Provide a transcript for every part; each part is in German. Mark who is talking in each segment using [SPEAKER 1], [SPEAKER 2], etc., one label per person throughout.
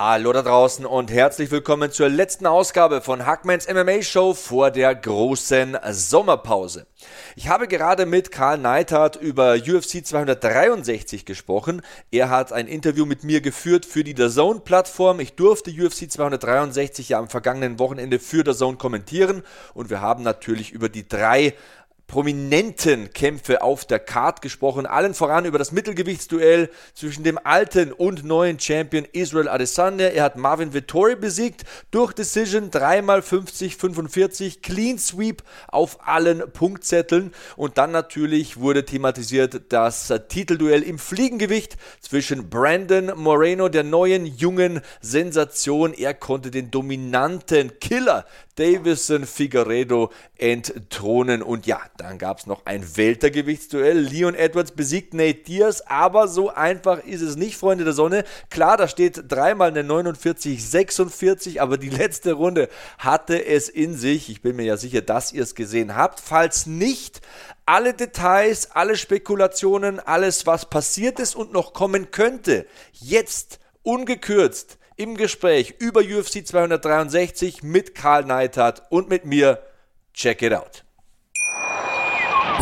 [SPEAKER 1] Hallo da draußen und herzlich willkommen zur letzten Ausgabe von Hackmans MMA Show vor der großen Sommerpause. Ich habe gerade mit Karl Neithardt über UFC 263 gesprochen. Er hat ein Interview mit mir geführt für die The Zone Plattform. Ich durfte UFC 263 ja am vergangenen Wochenende für The Zone kommentieren und wir haben natürlich über die drei prominenten Kämpfe auf der Card gesprochen. Allen voran über das Mittelgewichtsduell zwischen dem alten und neuen Champion Israel Adesanya. Er hat Marvin Vittori besiegt durch Decision 3x50, 45, Clean Sweep auf allen Punktzetteln. Und dann natürlich wurde thematisiert das Titelduell im Fliegengewicht zwischen Brandon Moreno, der neuen jungen Sensation. Er konnte den dominanten Killer Davison Figueredo entthronen. Und ja, dann gab es noch ein Weltergewichtsduell. Leon Edwards besiegt Nate Diaz, aber so einfach ist es nicht, Freunde der Sonne. Klar, da steht dreimal eine 49-46, aber die letzte Runde hatte es in sich. Ich bin mir ja sicher, dass ihr es gesehen habt. Falls nicht, alle Details, alle Spekulationen, alles, was passiert ist und noch kommen könnte, jetzt ungekürzt im Gespräch über UFC 263 mit Karl Neithardt und mit mir. Check it out.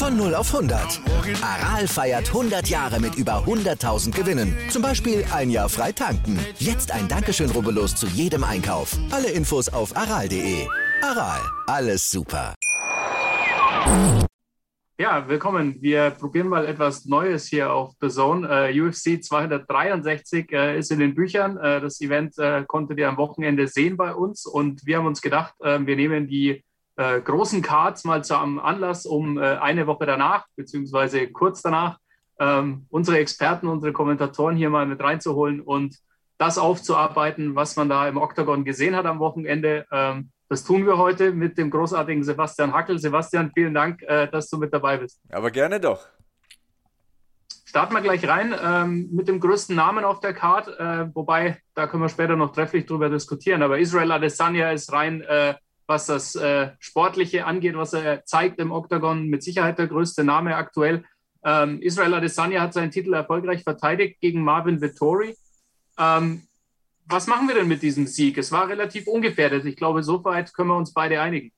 [SPEAKER 2] Von 0 auf 100. Aral feiert 100 Jahre mit über 100.000 Gewinnen. Zum Beispiel ein Jahr frei tanken. Jetzt ein Dankeschön, rubbellos zu jedem Einkauf. Alle Infos auf aral.de. Aral, alles super.
[SPEAKER 3] Ja, willkommen. Wir probieren mal etwas Neues hier auf The Zone. Uh, UFC 263 uh, ist in den Büchern. Uh, das Event konntet ihr am Wochenende sehen bei uns und wir haben uns gedacht, wir nehmen die äh, großen Cards mal zum Anlass, um äh, eine Woche danach, beziehungsweise kurz danach, ähm, unsere Experten, unsere Kommentatoren hier mal mit reinzuholen und das aufzuarbeiten, was man da im Oktagon gesehen hat am Wochenende. Ähm, das tun wir heute mit dem großartigen Sebastian Hackel. Sebastian, vielen Dank, äh, dass du mit dabei bist.
[SPEAKER 1] Aber gerne doch.
[SPEAKER 3] Starten wir gleich rein ähm, mit dem größten Namen auf der Card, äh, wobei da können wir später noch trefflich drüber diskutieren. Aber Israel Adesanya ist rein äh, was das äh, Sportliche angeht, was er zeigt im Oktagon, mit Sicherheit der größte Name aktuell. Ähm, Israel Adesanya hat seinen Titel erfolgreich verteidigt gegen Marvin Vittori. Ähm, was machen wir denn mit diesem Sieg? Es war relativ ungefährdet. Ich glaube, soweit können wir uns beide einigen.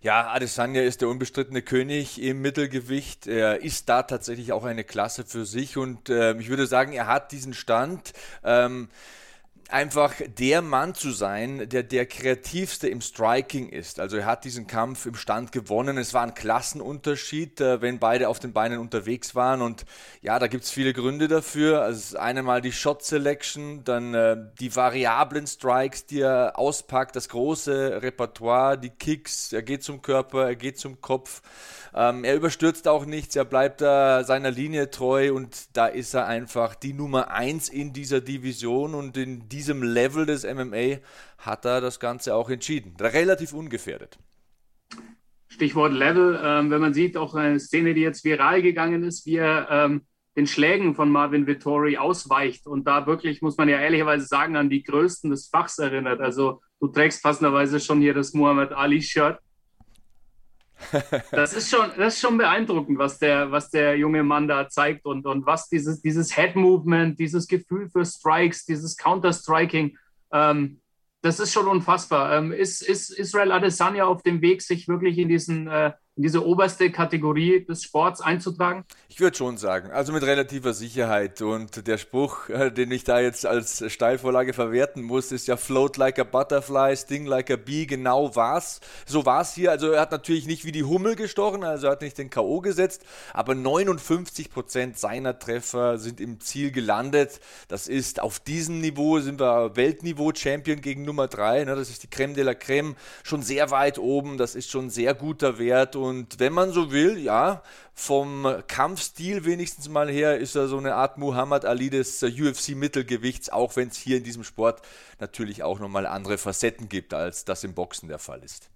[SPEAKER 1] Ja, Adesanya ist der unbestrittene König im Mittelgewicht. Er ist da tatsächlich auch eine Klasse für sich und äh, ich würde sagen, er hat diesen Stand. Ähm, einfach der Mann zu sein, der der kreativste im Striking ist. Also er hat diesen Kampf im Stand gewonnen. Es war ein Klassenunterschied, äh, wenn beide auf den Beinen unterwegs waren. Und ja, da gibt es viele Gründe dafür. Also eine mal die Shot Selection, dann äh, die variablen Strikes, die er auspackt, das große Repertoire, die Kicks, er geht zum Körper, er geht zum Kopf. Ähm, er überstürzt auch nichts, er bleibt da seiner Linie treu und da ist er einfach die Nummer 1 in dieser Division und in diesem Level des MMA hat er das Ganze auch entschieden. Relativ ungefährdet.
[SPEAKER 3] Stichwort Level. Ähm, wenn man sieht, auch eine Szene, die jetzt viral gegangen ist, wie er ähm, den Schlägen von Marvin Vittori ausweicht und da wirklich, muss man ja ehrlicherweise sagen, an die Größten des Fachs erinnert. Also du trägst passenderweise schon hier das Muhammad Ali-Shirt. Das ist schon, das ist schon beeindruckend, was der, was der junge Mann da zeigt und, und was dieses, dieses Head-Movement, dieses Gefühl für Strikes, dieses Counter-Striking, ähm, das ist schon unfassbar. Ähm, ist, ist Israel Adesanya auf dem Weg, sich wirklich in diesen äh, in diese oberste Kategorie des Sports einzutragen?
[SPEAKER 1] Ich würde schon sagen, also mit relativer Sicherheit. Und der Spruch, äh, den ich da jetzt als Steilvorlage verwerten muss, ist ja float like a butterfly, sting like a bee. Genau war's. So war es hier. Also er hat natürlich nicht wie die Hummel gestochen, also er hat nicht den K.O. gesetzt, aber 59 Prozent seiner Treffer sind im Ziel gelandet. Das ist auf diesem Niveau, sind wir Weltniveau Champion gegen Nummer 3. Ne? Das ist die Creme de la Creme schon sehr weit oben. Das ist schon ein sehr guter Wert. Und und wenn man so will, ja, vom Kampfstil wenigstens mal her ist er so eine Art Muhammad Ali des UFC-Mittelgewichts, auch wenn es hier in diesem Sport natürlich auch nochmal andere Facetten gibt, als das im Boxen der Fall ist.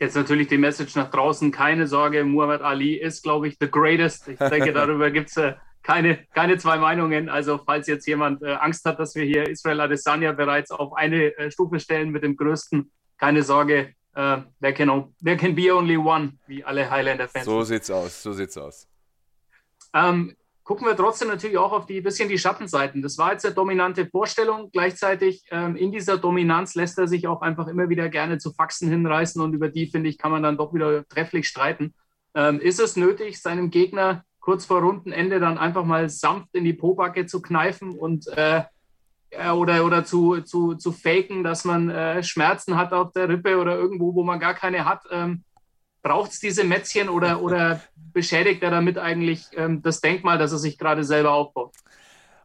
[SPEAKER 3] Jetzt natürlich die Message nach draußen, keine Sorge, Muhammad Ali ist, glaube ich, the greatest. Ich denke, darüber gibt es äh, keine, keine zwei Meinungen. Also falls jetzt jemand äh, Angst hat, dass wir hier Israel Adesanya bereits auf eine äh, Stufe stellen mit dem Größten, keine Sorge, uh, there, can, there can be only one, wie alle Highlander-Fans.
[SPEAKER 1] So sieht's aus, so sieht's aus.
[SPEAKER 3] Ähm, gucken wir trotzdem natürlich auch auf die bisschen die Schattenseiten. Das war jetzt eine dominante Vorstellung. Gleichzeitig ähm, in dieser Dominanz lässt er sich auch einfach immer wieder gerne zu Faxen hinreißen und über die, finde ich, kann man dann doch wieder trefflich streiten. Ähm, ist es nötig, seinem Gegner kurz vor Rundenende dann einfach mal sanft in die Pobacke zu kneifen und äh, äh, oder, oder zu, zu, zu faken, dass man äh, Schmerzen hat auf der Rippe oder irgendwo, wo man gar keine hat. Ähm, Braucht es diese Mätzchen oder, oder beschädigt er damit eigentlich ähm, das Denkmal, das er sich gerade selber aufbaut?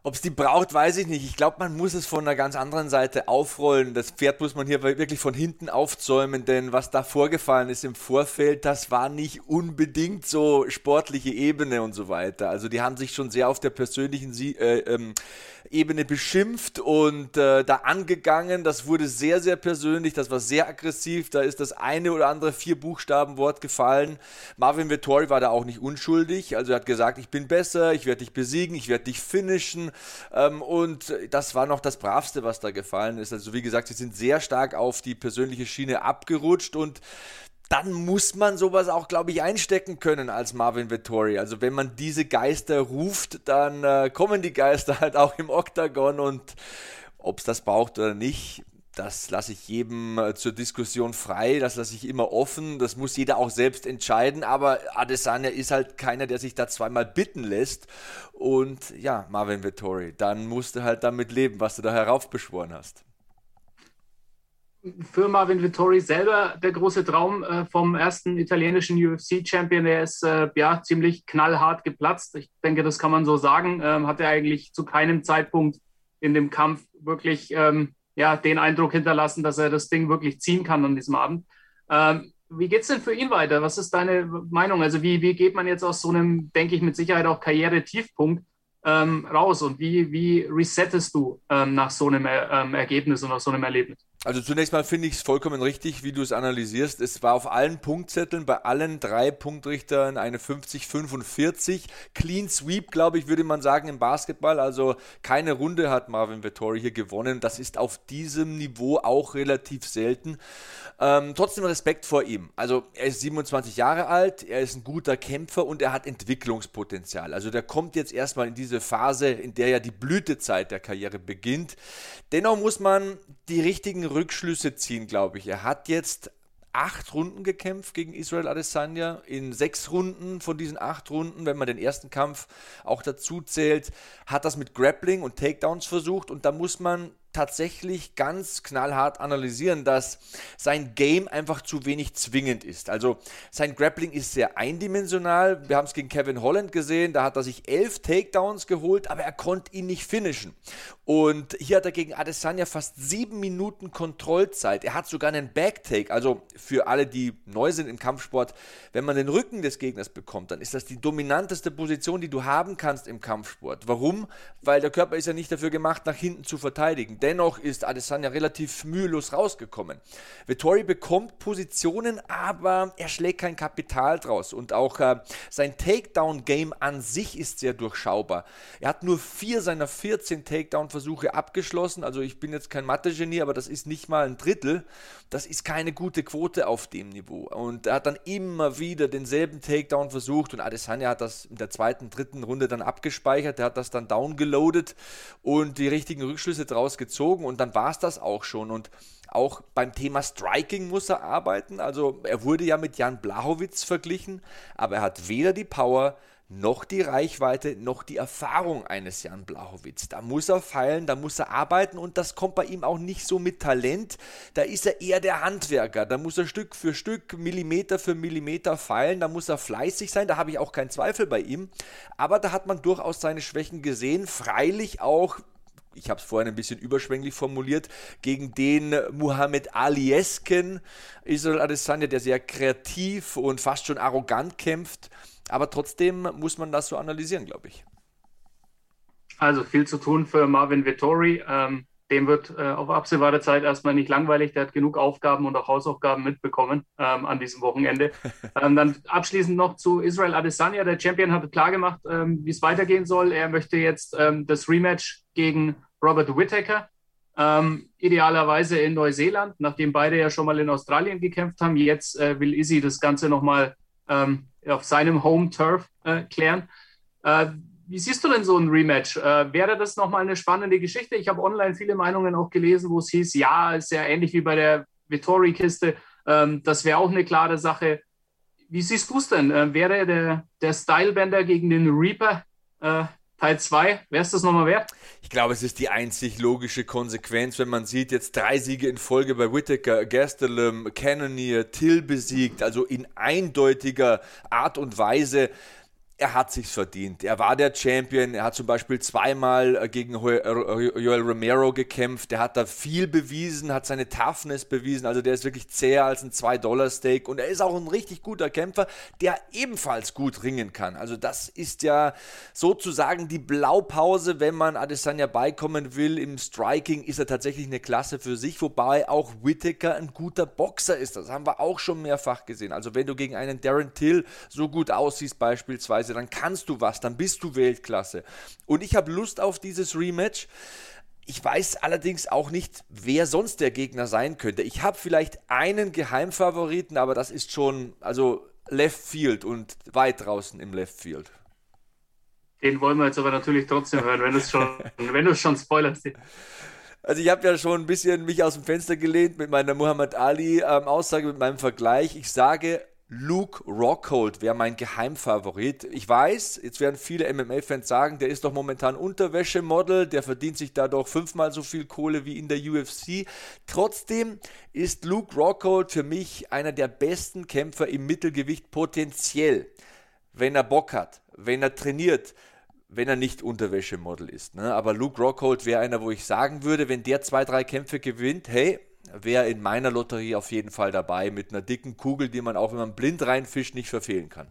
[SPEAKER 1] Ob es die braucht, weiß ich nicht. Ich glaube, man muss es von einer ganz anderen Seite aufrollen. Das Pferd muss man hier wirklich von hinten aufzäumen, denn was da vorgefallen ist im Vorfeld, das war nicht unbedingt so sportliche Ebene und so weiter. Also die haben sich schon sehr auf der persönlichen Sie äh, ähm, Ebene beschimpft und äh, da angegangen. Das wurde sehr, sehr persönlich, das war sehr aggressiv. Da ist das eine oder andere vier Buchstaben Wort gefallen. Marvin Vettori war da auch nicht unschuldig. Also er hat gesagt, ich bin besser, ich werde dich besiegen, ich werde dich finishen. Ähm, und das war noch das Bravste, was da gefallen ist. Also wie gesagt, sie sind sehr stark auf die persönliche Schiene abgerutscht und dann muss man sowas auch, glaube ich, einstecken können als Marvin Vettori. Also wenn man diese Geister ruft, dann äh, kommen die Geister halt auch im Oktagon und ob es das braucht oder nicht, das lasse ich jedem äh, zur Diskussion frei, das lasse ich immer offen, das muss jeder auch selbst entscheiden, aber Adesanya ist halt keiner, der sich da zweimal bitten lässt und ja, Marvin Vittori, dann musst du halt damit leben, was du da heraufbeschworen hast.
[SPEAKER 3] Für Marvin Vittori selber der große Traum äh, vom ersten italienischen UFC-Champion, der ist äh, ja ziemlich knallhart geplatzt. Ich denke, das kann man so sagen. Ähm, hat er eigentlich zu keinem Zeitpunkt in dem Kampf wirklich ähm, ja, den Eindruck hinterlassen, dass er das Ding wirklich ziehen kann an diesem Abend. Ähm, wie geht es denn für ihn weiter? Was ist deine Meinung? Also wie, wie geht man jetzt aus so einem, denke ich, mit Sicherheit auch Karriere-Tiefpunkt ähm, raus und wie, wie resettest du ähm, nach so einem ähm, Ergebnis und nach so einem Erlebnis?
[SPEAKER 1] Also zunächst mal finde ich es vollkommen richtig, wie du es analysierst. Es war auf allen Punktzetteln bei allen drei Punktrichtern eine 50-45. Clean Sweep, glaube ich, würde man sagen im Basketball. Also keine Runde hat Marvin Vettori hier gewonnen. Das ist auf diesem Niveau auch relativ selten. Ähm, trotzdem Respekt vor ihm. Also er ist 27 Jahre alt, er ist ein guter Kämpfer und er hat Entwicklungspotenzial. Also der kommt jetzt erstmal in diese Phase, in der ja die Blütezeit der Karriere beginnt. Dennoch muss man die richtigen Rückschlüsse ziehen, glaube ich. Er hat jetzt acht Runden gekämpft gegen Israel Adesanya. In sechs Runden von diesen acht Runden, wenn man den ersten Kampf auch dazu zählt, hat das mit Grappling und Takedowns versucht. Und da muss man tatsächlich ganz knallhart analysieren, dass sein Game einfach zu wenig zwingend ist. Also sein Grappling ist sehr eindimensional. Wir haben es gegen Kevin Holland gesehen, da hat er sich elf Takedowns geholt, aber er konnte ihn nicht finishen. Und hier hat er gegen Adesanya fast sieben Minuten Kontrollzeit. Er hat sogar einen Backtake. Also für alle, die neu sind im Kampfsport, wenn man den Rücken des Gegners bekommt, dann ist das die dominanteste Position, die du haben kannst im Kampfsport. Warum? Weil der Körper ist ja nicht dafür gemacht, nach hinten zu verteidigen Dennoch ist Adesanya relativ mühelos rausgekommen. Vettori bekommt Positionen, aber er schlägt kein Kapital draus. Und auch äh, sein Takedown-Game an sich ist sehr durchschaubar. Er hat nur vier seiner 14 Takedown-Versuche abgeschlossen. Also ich bin jetzt kein Mathe-Genie, aber das ist nicht mal ein Drittel. Das ist keine gute Quote auf dem Niveau. Und er hat dann immer wieder denselben Takedown versucht und Adesanya hat das in der zweiten, dritten Runde dann abgespeichert. Er hat das dann downgeloadet und die richtigen Rückschlüsse daraus gezogen und dann war es das auch schon. Und auch beim Thema Striking muss er arbeiten. Also er wurde ja mit Jan Blachowitz verglichen, aber er hat weder die Power noch die Reichweite, noch die Erfahrung eines Jan Blachowitz. Da muss er feilen, da muss er arbeiten und das kommt bei ihm auch nicht so mit Talent. Da ist er eher der Handwerker. Da muss er Stück für Stück, Millimeter für Millimeter feilen. Da muss er fleißig sein. Da habe ich auch keinen Zweifel bei ihm. Aber da hat man durchaus seine Schwächen gesehen. Freilich auch ich habe es vorhin ein bisschen überschwänglich formuliert, gegen den Muhammad Aliesken Israel Adesanya, der sehr kreativ und fast schon arrogant kämpft. Aber trotzdem muss man das so analysieren, glaube ich.
[SPEAKER 3] Also viel zu tun für Marvin Vittori. Ähm, dem wird äh, auf absehbare Zeit erstmal nicht langweilig. Der hat genug Aufgaben und auch Hausaufgaben mitbekommen ähm, an diesem Wochenende. ähm, dann abschließend noch zu Israel Adesanya. Der Champion hat klargemacht, ähm, wie es weitergehen soll. Er möchte jetzt ähm, das Rematch gegen Robert Whittaker. Ähm, idealerweise in Neuseeland, nachdem beide ja schon mal in Australien gekämpft haben. Jetzt äh, will Izzy das Ganze nochmal ähm, auf seinem Home Turf äh, klären. Äh, wie siehst du denn so ein Rematch? Äh, wäre das nochmal eine spannende Geschichte? Ich habe online viele Meinungen auch gelesen, wo es hieß, ja, ist ja ähnlich wie bei der Vittori-Kiste. Ähm, das wäre auch eine klare Sache. Wie siehst du es denn? Äh, wäre der, der Stylebender gegen den Reaper äh, Teil 2, wäre es das nochmal wert?
[SPEAKER 1] Ich glaube, es ist die einzig logische Konsequenz, wenn man sieht, jetzt drei Siege in Folge bei Whittaker, Gastelum, Cannonier, Till besiegt, also in eindeutiger Art und Weise er hat sich's verdient. Er war der Champion. Er hat zum Beispiel zweimal äh, gegen äh, Joel Romero gekämpft. Er hat da viel bewiesen, hat seine Toughness bewiesen. Also der ist wirklich zäher als ein 2-Dollar-Steak. Und er ist auch ein richtig guter Kämpfer, der ebenfalls gut ringen kann. Also das ist ja sozusagen die Blaupause, wenn man Adesanya beikommen will. Im Striking ist er tatsächlich eine Klasse für sich, wobei auch Whittaker ein guter Boxer ist. Das haben wir auch schon mehrfach gesehen. Also wenn du gegen einen Darren Till so gut aussiehst beispielsweise, Weise, dann kannst du was, dann bist du Weltklasse. Und ich habe Lust auf dieses Rematch. Ich weiß allerdings auch nicht, wer sonst der Gegner sein könnte. Ich habe vielleicht einen Geheimfavoriten, aber das ist schon, also Left Field und weit draußen im Left Field.
[SPEAKER 3] Den wollen wir jetzt aber natürlich trotzdem hören, wenn du es schon, wenn du es schon spoilerst.
[SPEAKER 1] Also ich habe ja schon ein bisschen mich aus dem Fenster gelehnt mit meiner Muhammad Ali ähm, Aussage, mit meinem Vergleich. Ich sage, Luke Rockhold wäre mein Geheimfavorit. Ich weiß, jetzt werden viele MMA-Fans sagen, der ist doch momentan Unterwäschemodel, der verdient sich da doch fünfmal so viel Kohle wie in der UFC. Trotzdem ist Luke Rockhold für mich einer der besten Kämpfer im Mittelgewicht potenziell, wenn er Bock hat, wenn er trainiert, wenn er nicht Unterwäschemodel ist. Ne? Aber Luke Rockhold wäre einer, wo ich sagen würde, wenn der zwei, drei Kämpfe gewinnt, hey, wäre in meiner Lotterie auf jeden Fall dabei mit einer dicken Kugel, die man auch, wenn man blind reinfischt, nicht verfehlen kann.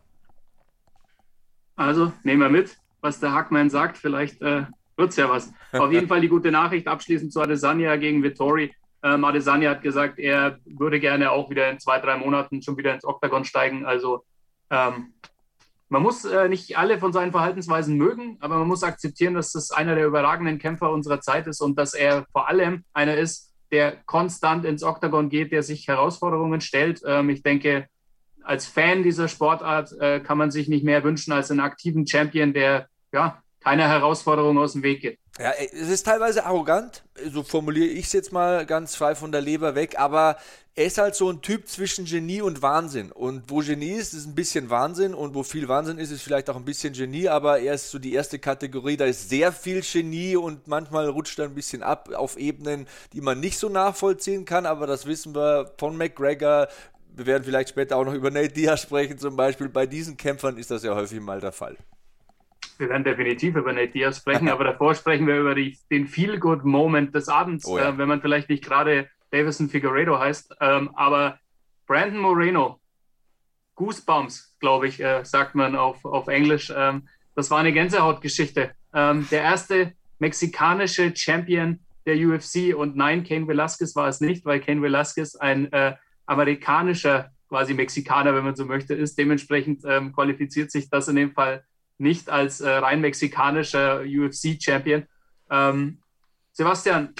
[SPEAKER 3] Also nehmen wir mit, was der Hackman sagt. Vielleicht äh, wird es ja was. Auf jeden Fall die gute Nachricht abschließend zu Adesanya gegen Vittori. Ähm, Adesanya hat gesagt, er würde gerne auch wieder in zwei, drei Monaten schon wieder ins Oktagon steigen. Also ähm, man muss äh, nicht alle von seinen Verhaltensweisen mögen, aber man muss akzeptieren, dass das einer der überragenden Kämpfer unserer Zeit ist und dass er vor allem einer ist, der konstant ins Oktagon geht, der sich Herausforderungen stellt. Ähm, ich denke, als Fan dieser Sportart äh, kann man sich nicht mehr wünschen als einen aktiven Champion, der ja keine Herausforderung aus dem Weg geht.
[SPEAKER 1] Ja, es ist teilweise arrogant, so formuliere ich es jetzt mal ganz frei von der Leber weg, aber er ist halt so ein Typ zwischen Genie und Wahnsinn. Und wo Genie ist, ist ein bisschen Wahnsinn und wo viel Wahnsinn ist, ist vielleicht auch ein bisschen Genie, aber er ist so die erste Kategorie, da ist sehr viel Genie und manchmal rutscht er ein bisschen ab auf Ebenen, die man nicht so nachvollziehen kann, aber das wissen wir von McGregor. Wir werden vielleicht später auch noch über Nate Diaz sprechen, zum Beispiel. Bei diesen Kämpfern ist das ja häufig mal der Fall
[SPEAKER 3] wir werden definitiv über Nate Diaz sprechen, aber davor sprechen wir über die, den Feel-Good-Moment des Abends, oh ja. äh, wenn man vielleicht nicht gerade Davison Figueredo heißt. Ähm, aber Brandon Moreno, Goosebumps, glaube ich, äh, sagt man auf, auf Englisch. Ähm, das war eine Gänsehautgeschichte. Ähm, der erste mexikanische Champion, der UFC. Und nein, Kane Velasquez war es nicht, weil Kane Velasquez ein äh, amerikanischer, quasi Mexikaner, wenn man so möchte, ist. Dementsprechend ähm, qualifiziert sich das in dem Fall nicht als äh, rein mexikanischer UFC-Champion. Ähm, Sebastian,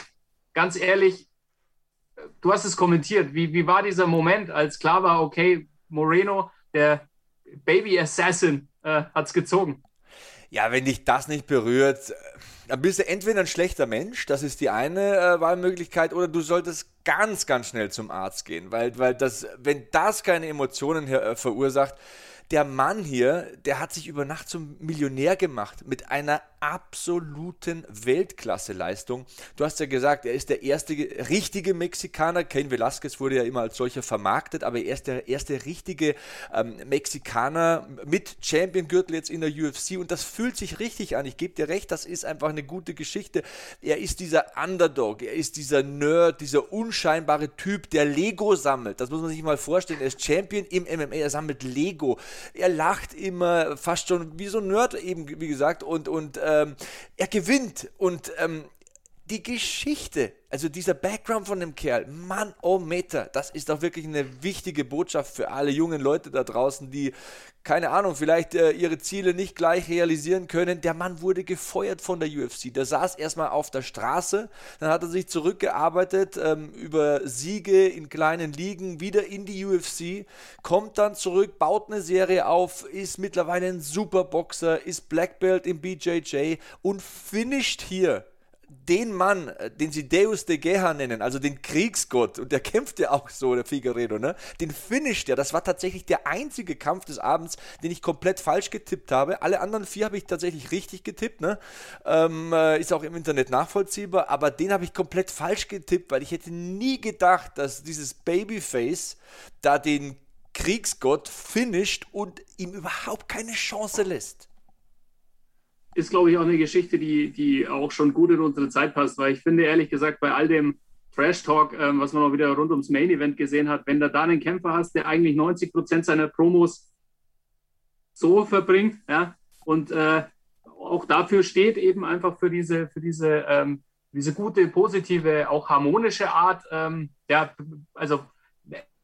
[SPEAKER 3] ganz ehrlich, du hast es kommentiert. Wie, wie war dieser Moment, als klar war, okay, Moreno, der Baby Assassin, äh, hat es gezogen?
[SPEAKER 1] Ja, wenn dich das nicht berührt, dann bist du entweder ein schlechter Mensch, das ist die eine äh, Wahlmöglichkeit, oder du solltest ganz, ganz schnell zum Arzt gehen, weil, weil das, wenn das keine Emotionen her, äh, verursacht, der Mann hier, der hat sich über Nacht zum Millionär gemacht mit einer absoluten Weltklasse-Leistung. Du hast ja gesagt, er ist der erste richtige Mexikaner. Ken Velasquez wurde ja immer als solcher vermarktet, aber er ist der erste richtige ähm, Mexikaner mit Champion-Gürtel jetzt in der UFC und das fühlt sich richtig an. Ich gebe dir recht, das ist einfach eine gute Geschichte. Er ist dieser Underdog, er ist dieser Nerd, dieser unscheinbare Typ, der Lego sammelt. Das muss man sich mal vorstellen. Er ist Champion im MMA, er sammelt Lego. Er lacht immer fast schon wie so ein Nerd eben, wie gesagt, und, und ähm, er gewinnt und ähm, die Geschichte, also dieser Background von dem Kerl, Mann, oh Meter, das ist doch wirklich eine wichtige Botschaft für alle jungen Leute da draußen, die, keine Ahnung, vielleicht äh, ihre Ziele nicht gleich realisieren können. Der Mann wurde gefeuert von der UFC. Der saß erstmal auf der Straße, dann hat er sich zurückgearbeitet ähm, über Siege in kleinen Ligen, wieder in die UFC, kommt dann zurück, baut eine Serie auf, ist mittlerweile ein Superboxer, ist Black Belt im BJJ und finisht hier den Mann, äh, den sie Deus de Geha nennen, also den Kriegsgott, und der kämpft ja auch so, der Figueredo, ne? Den finisht er. Das war tatsächlich der einzige Kampf des Abends, den ich komplett falsch getippt habe. Alle anderen vier habe ich tatsächlich richtig getippt, ne? Ähm, äh, ist auch im Internet nachvollziehbar, aber den habe ich komplett falsch getippt, weil ich hätte nie gedacht, dass dieses Babyface da den Kriegsgott finisht und ihm überhaupt keine Chance lässt
[SPEAKER 3] ist, glaube ich, auch eine Geschichte, die, die auch schon gut in unsere Zeit passt, weil ich finde, ehrlich gesagt, bei all dem Trash-Talk, ähm, was man auch wieder rund ums Main-Event gesehen hat, wenn du da einen Kämpfer hast, der eigentlich 90 Prozent seiner Promos so verbringt, ja, und äh, auch dafür steht, eben einfach für diese, für diese, ähm, diese gute, positive, auch harmonische Art, ähm, ja, also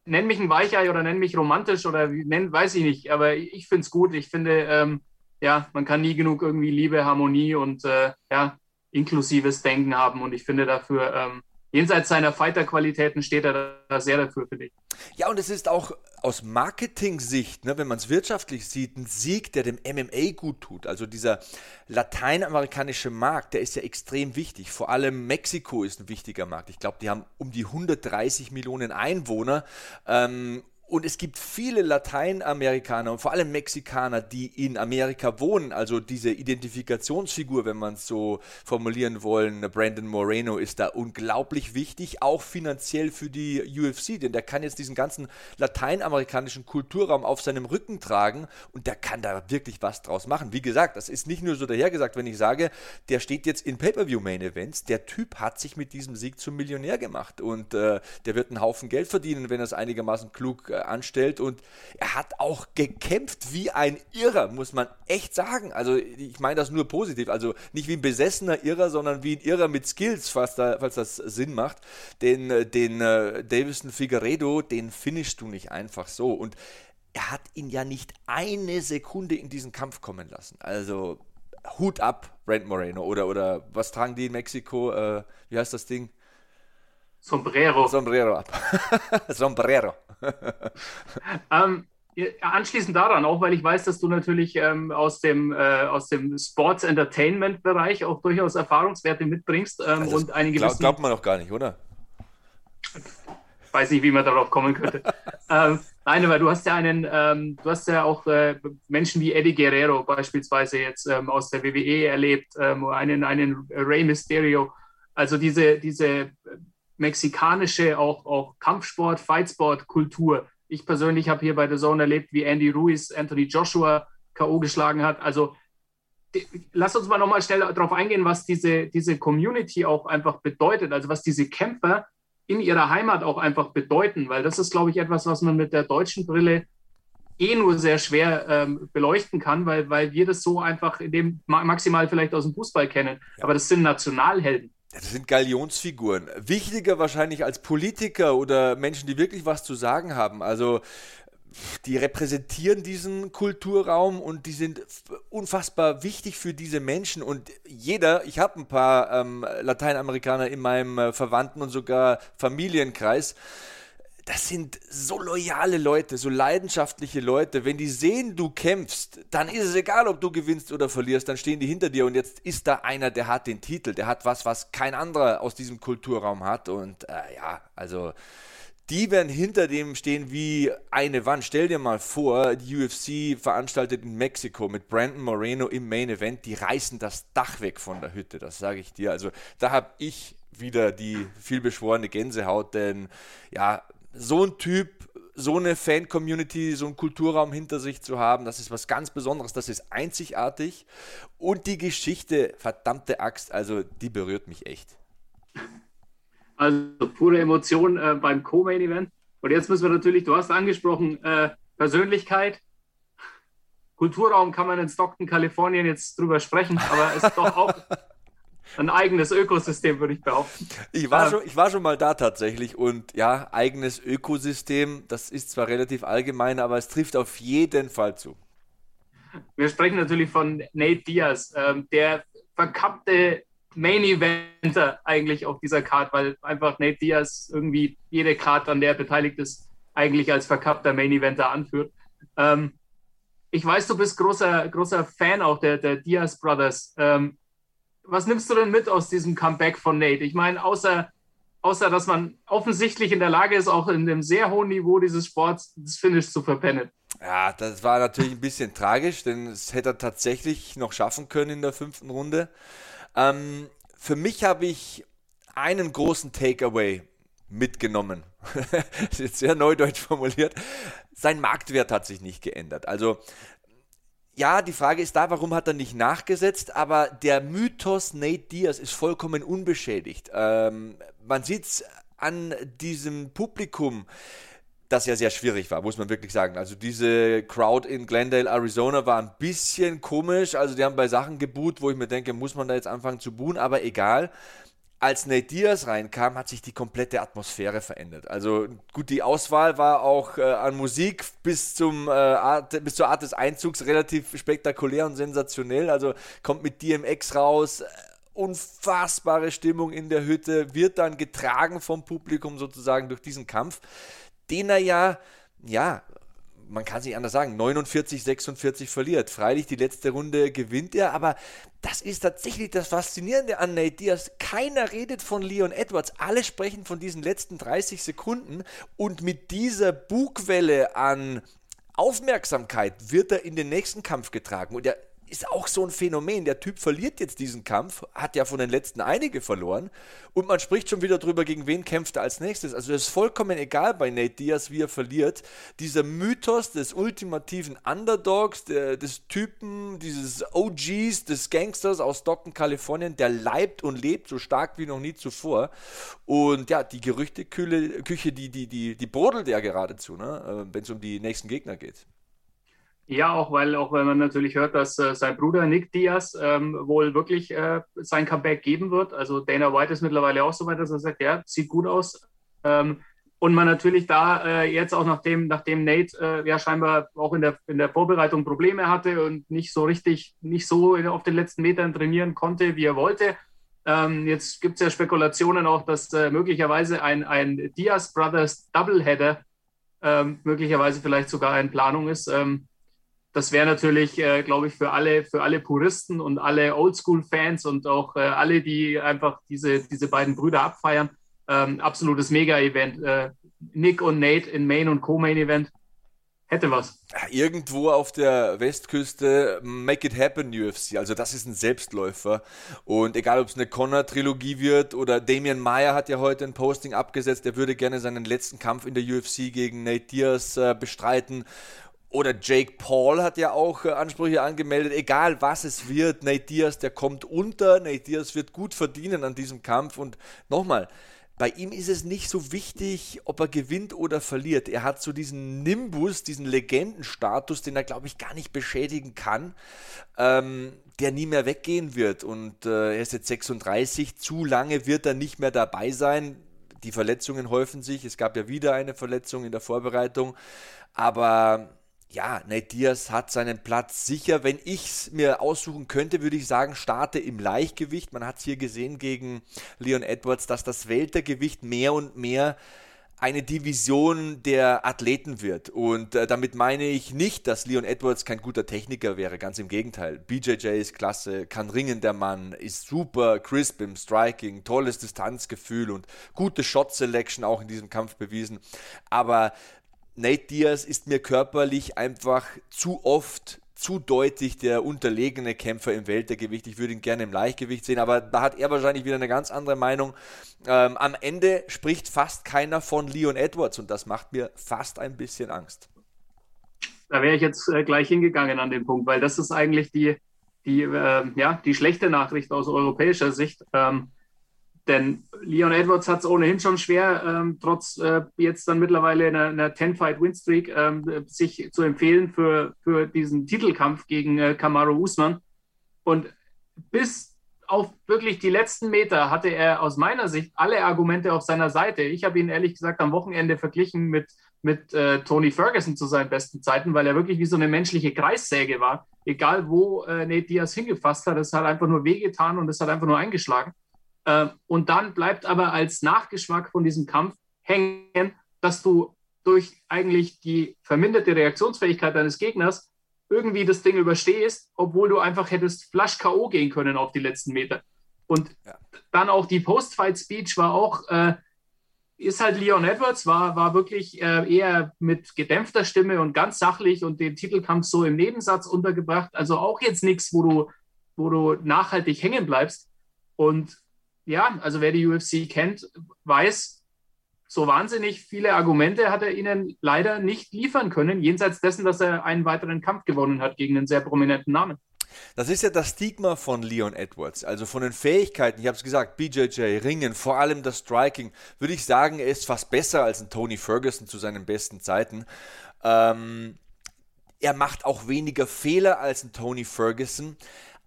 [SPEAKER 3] nenn mich ein Weichei oder nenn mich romantisch oder nenn, weiß ich nicht, aber ich finde es gut. Ich finde, ähm, ja, man kann nie genug irgendwie Liebe, Harmonie und äh, ja, inklusives Denken haben. Und ich finde dafür, ähm, jenseits seiner Fighter-Qualitäten steht er da sehr dafür für dich.
[SPEAKER 1] Ja, und es ist auch aus Marketing-Sicht, ne, wenn man es wirtschaftlich sieht, ein Sieg, der dem MMA gut tut. Also dieser lateinamerikanische Markt, der ist ja extrem wichtig. Vor allem Mexiko ist ein wichtiger Markt. Ich glaube, die haben um die 130 Millionen Einwohner. Ähm, und es gibt viele Lateinamerikaner und vor allem Mexikaner, die in Amerika wohnen. Also diese Identifikationsfigur, wenn man es so formulieren wollen, Brandon Moreno ist da unglaublich wichtig, auch finanziell für die UFC, denn der kann jetzt diesen ganzen lateinamerikanischen Kulturraum auf seinem Rücken tragen und der kann da wirklich was draus machen. Wie gesagt, das ist nicht nur so dahergesagt, wenn ich sage, der steht jetzt in Pay-per-view-Main-Events. Der Typ hat sich mit diesem Sieg zum Millionär gemacht und äh, der wird einen Haufen Geld verdienen, wenn er es einigermaßen klug anstellt. Und er hat auch gekämpft wie ein Irrer, muss man echt sagen. Also ich meine das nur positiv. Also nicht wie ein besessener Irrer, sondern wie ein Irrer mit Skills, falls, da, falls das Sinn macht. Den, äh, den äh, Davison Figueredo, den finishst du nicht einfach so. Und er hat ihn ja nicht eine Sekunde in diesen Kampf kommen lassen. Also Hut ab, Brent Moreno. Oder, oder was tragen die in Mexiko? Äh, wie heißt das Ding?
[SPEAKER 3] Sombrero.
[SPEAKER 1] Sombrero ab. Sombrero.
[SPEAKER 3] ähm, anschließend daran, auch weil ich weiß, dass du natürlich ähm, aus, dem, äh, aus dem Sports Entertainment Bereich auch durchaus Erfahrungswerte mitbringst ähm, also und einige
[SPEAKER 1] glaub, glaubt man doch gar nicht, oder?
[SPEAKER 3] Weiß nicht, wie man darauf kommen könnte. ähm, nein, aber du hast ja einen, ähm, du hast ja auch äh, Menschen wie Eddie Guerrero beispielsweise jetzt ähm, aus der WWE erlebt, ähm, einen, einen Rey Mysterio. Also diese, diese mexikanische auch, auch Kampfsport, Fightsport-Kultur. Ich persönlich habe hier bei der Zone erlebt, wie Andy Ruiz Anthony Joshua K.O. geschlagen hat. Also lass uns mal nochmal schnell darauf eingehen, was diese, diese Community auch einfach bedeutet, also was diese Kämpfer in ihrer Heimat auch einfach bedeuten, weil das ist, glaube ich, etwas, was man mit der deutschen Brille eh nur sehr schwer ähm, beleuchten kann, weil, weil wir das so einfach in dem maximal vielleicht aus dem Fußball kennen. Ja. Aber das sind Nationalhelden.
[SPEAKER 1] Das sind Galionsfiguren. Wichtiger wahrscheinlich als Politiker oder Menschen, die wirklich was zu sagen haben. Also die repräsentieren diesen Kulturraum und die sind unfassbar wichtig für diese Menschen. Und jeder, ich habe ein paar ähm, Lateinamerikaner in meinem äh, Verwandten und sogar Familienkreis, das sind so loyale Leute, so leidenschaftliche Leute. Wenn die sehen, du kämpfst, dann ist es egal, ob du gewinnst oder verlierst, dann stehen die hinter dir. Und jetzt ist da einer, der hat den Titel, der hat was, was kein anderer aus diesem Kulturraum hat. Und äh, ja, also die werden hinter dem stehen wie eine Wand. Stell dir mal vor, die UFC veranstaltet in Mexiko mit Brandon Moreno im Main Event, die reißen das Dach weg von der Hütte, das sage ich dir. Also da habe ich wieder die vielbeschworene Gänsehaut, denn ja, so ein Typ, so eine Fan-Community, so einen Kulturraum hinter sich zu haben, das ist was ganz Besonderes, das ist einzigartig. Und die Geschichte, verdammte Axt, also die berührt mich echt.
[SPEAKER 3] Also pure Emotion äh, beim Co-Main-Event. Und jetzt müssen wir natürlich, du hast angesprochen, äh, Persönlichkeit. Kulturraum kann man in Stockton, Kalifornien jetzt drüber sprechen, aber es ist doch auch ein eigenes Ökosystem, würde ich behaupten.
[SPEAKER 1] Ich war, ähm, schon, ich war schon mal da tatsächlich und ja, eigenes Ökosystem, das ist zwar relativ allgemein, aber es trifft auf jeden Fall zu.
[SPEAKER 3] Wir sprechen natürlich von Nate Diaz, ähm, der verkappte Main Eventer eigentlich auf dieser Card, weil einfach Nate Diaz irgendwie jede Card, an der er beteiligt ist, eigentlich als verkappter Main Eventer anführt. Ähm, ich weiß, du bist großer, großer Fan auch der, der Diaz Brothers. Ähm, was nimmst du denn mit aus diesem Comeback von Nate? Ich meine, außer, außer dass man offensichtlich in der Lage ist, auch in dem sehr hohen Niveau dieses Sports das Finish zu verpennen.
[SPEAKER 1] Ja, das war natürlich ein bisschen tragisch, denn es hätte er tatsächlich noch schaffen können in der fünften Runde. Ähm, für mich habe ich einen großen Takeaway mitgenommen. das ist jetzt sehr neudeutsch formuliert. Sein Marktwert hat sich nicht geändert. Also ja, die Frage ist da, warum hat er nicht nachgesetzt, aber der Mythos Nate Diaz ist vollkommen unbeschädigt. Ähm, man sieht es an diesem Publikum, das ja sehr schwierig war, muss man wirklich sagen. Also diese Crowd in Glendale, Arizona war ein bisschen komisch. Also die haben bei Sachen geboot, wo ich mir denke, muss man da jetzt anfangen zu buhen, aber egal als Nate Diaz reinkam, hat sich die komplette Atmosphäre verändert. Also gut, die Auswahl war auch äh, an Musik bis, zum, äh, Art, bis zur Art des Einzugs relativ spektakulär und sensationell. Also kommt mit DMX raus, äh, unfassbare Stimmung in der Hütte, wird dann getragen vom Publikum sozusagen durch diesen Kampf, den er ja, ja, man kann es nicht anders sagen, 49, 46 verliert. Freilich die letzte Runde gewinnt er, aber das ist tatsächlich das Faszinierende an Nate Diaz. Keiner redet von Leon Edwards, alle sprechen von diesen letzten 30 Sekunden und mit dieser Bugwelle an Aufmerksamkeit wird er in den nächsten Kampf getragen und er ist auch so ein Phänomen. Der Typ verliert jetzt diesen Kampf, hat ja von den letzten einige verloren und man spricht schon wieder drüber, gegen wen kämpft er als nächstes. Also es ist vollkommen egal bei Nate Diaz, wie er verliert. Dieser Mythos des ultimativen Underdogs, der, des Typen, dieses OGs, des Gangsters aus Stockton, Kalifornien, der leibt und lebt so stark wie noch nie zuvor. Und ja, die Gerüchteküche, die, die, die, die brodelt ja geradezu, ne? Äh, wenn es um die nächsten Gegner geht.
[SPEAKER 3] Ja, auch weil, auch wenn man natürlich hört, dass äh, sein Bruder Nick Diaz ähm, wohl wirklich äh, sein Comeback geben wird. Also Dana White ist mittlerweile auch so weit, dass er sagt, ja, sieht gut aus. Ähm, und man natürlich da äh, jetzt auch nachdem, nachdem Nate äh, ja scheinbar auch in der, in der Vorbereitung Probleme hatte und nicht so richtig, nicht so auf den letzten Metern trainieren konnte, wie er wollte. Ähm, jetzt gibt es ja Spekulationen auch, dass äh, möglicherweise ein, ein Diaz Brothers Doubleheader ähm, möglicherweise vielleicht sogar in Planung ist. Ähm, das wäre natürlich, äh, glaube ich, für alle, für alle Puristen und alle Oldschool-Fans und auch äh, alle, die einfach diese, diese beiden Brüder abfeiern, ähm, absolutes Mega-Event. Äh, Nick und Nate in Main und Co-Main-Event. Hätte was.
[SPEAKER 1] Irgendwo auf der Westküste Make It Happen UFC. Also das ist ein Selbstläufer. Und egal, ob es eine Connor-Trilogie wird oder Damian Meyer hat ja heute ein Posting abgesetzt, er würde gerne seinen letzten Kampf in der UFC gegen Nate Diaz äh, bestreiten. Oder Jake Paul hat ja auch äh, Ansprüche angemeldet. Egal was es wird, Nate Diaz, der kommt unter. Nate Diaz wird gut verdienen an diesem Kampf. Und nochmal, bei ihm ist es nicht so wichtig, ob er gewinnt oder verliert. Er hat so diesen Nimbus, diesen Legendenstatus, den er, glaube ich, gar nicht beschädigen kann, ähm, der nie mehr weggehen wird. Und äh, er ist jetzt 36, zu lange wird er nicht mehr dabei sein. Die Verletzungen häufen sich. Es gab ja wieder eine Verletzung in der Vorbereitung. Aber ja, Nate Diaz hat seinen Platz sicher. Wenn ich es mir aussuchen könnte, würde ich sagen, starte im Leichtgewicht. Man hat es hier gesehen gegen Leon Edwards, dass das Weltergewicht mehr und mehr eine Division der Athleten wird. Und äh, damit meine ich nicht, dass Leon Edwards kein guter Techniker wäre, ganz im Gegenteil. BJJ ist klasse, kann ringen der Mann, ist super crisp im Striking, tolles Distanzgefühl und gute Shot Selection auch in diesem Kampf bewiesen. Aber Nate Diaz ist mir körperlich einfach zu oft zu deutlich der unterlegene Kämpfer im Weltergewicht. Ich würde ihn gerne im Leichtgewicht sehen, aber da hat er wahrscheinlich wieder eine ganz andere Meinung. Ähm, am Ende spricht fast keiner von Leon Edwards und das macht mir fast ein bisschen Angst.
[SPEAKER 3] Da wäre ich jetzt äh, gleich hingegangen an den Punkt, weil das ist eigentlich die, die, äh, ja, die schlechte Nachricht aus europäischer Sicht. Ähm, denn Leon Edwards hat es ohnehin schon schwer, ähm, trotz äh, jetzt dann mittlerweile einer, einer 10-Fight-Win-Streak, ähm, sich zu empfehlen für, für diesen Titelkampf gegen äh, Kamaru Usman. Und bis auf wirklich die letzten Meter hatte er aus meiner Sicht alle Argumente auf seiner Seite. Ich habe ihn ehrlich gesagt am Wochenende verglichen mit, mit äh, Tony Ferguson zu seinen besten Zeiten, weil er wirklich wie so eine menschliche Kreissäge war. Egal wo äh, Nate Diaz hingefasst hat, es hat einfach nur wehgetan und es hat einfach nur eingeschlagen. Äh, und dann bleibt aber als Nachgeschmack von diesem Kampf hängen, dass du durch eigentlich die verminderte Reaktionsfähigkeit deines Gegners irgendwie das Ding überstehst, obwohl du einfach hättest Flash K.O. gehen können auf die letzten Meter. Und ja. dann auch die Post-Fight-Speech war auch, äh, ist halt Leon Edwards, war, war wirklich äh, eher mit gedämpfter Stimme und ganz sachlich und den Titelkampf so im Nebensatz untergebracht. Also auch jetzt nichts, wo du, wo du nachhaltig hängen bleibst. Und ja, also wer die UFC kennt, weiß, so wahnsinnig viele Argumente hat er ihnen leider nicht liefern können, jenseits dessen, dass er einen weiteren Kampf gewonnen hat gegen einen sehr prominenten Namen.
[SPEAKER 1] Das ist ja das Stigma von Leon Edwards, also von den Fähigkeiten. Ich habe es gesagt, BJJ, Ringen, vor allem das Striking, würde ich sagen, er ist fast besser als ein Tony Ferguson zu seinen besten Zeiten. Ähm, er macht auch weniger Fehler als ein Tony Ferguson,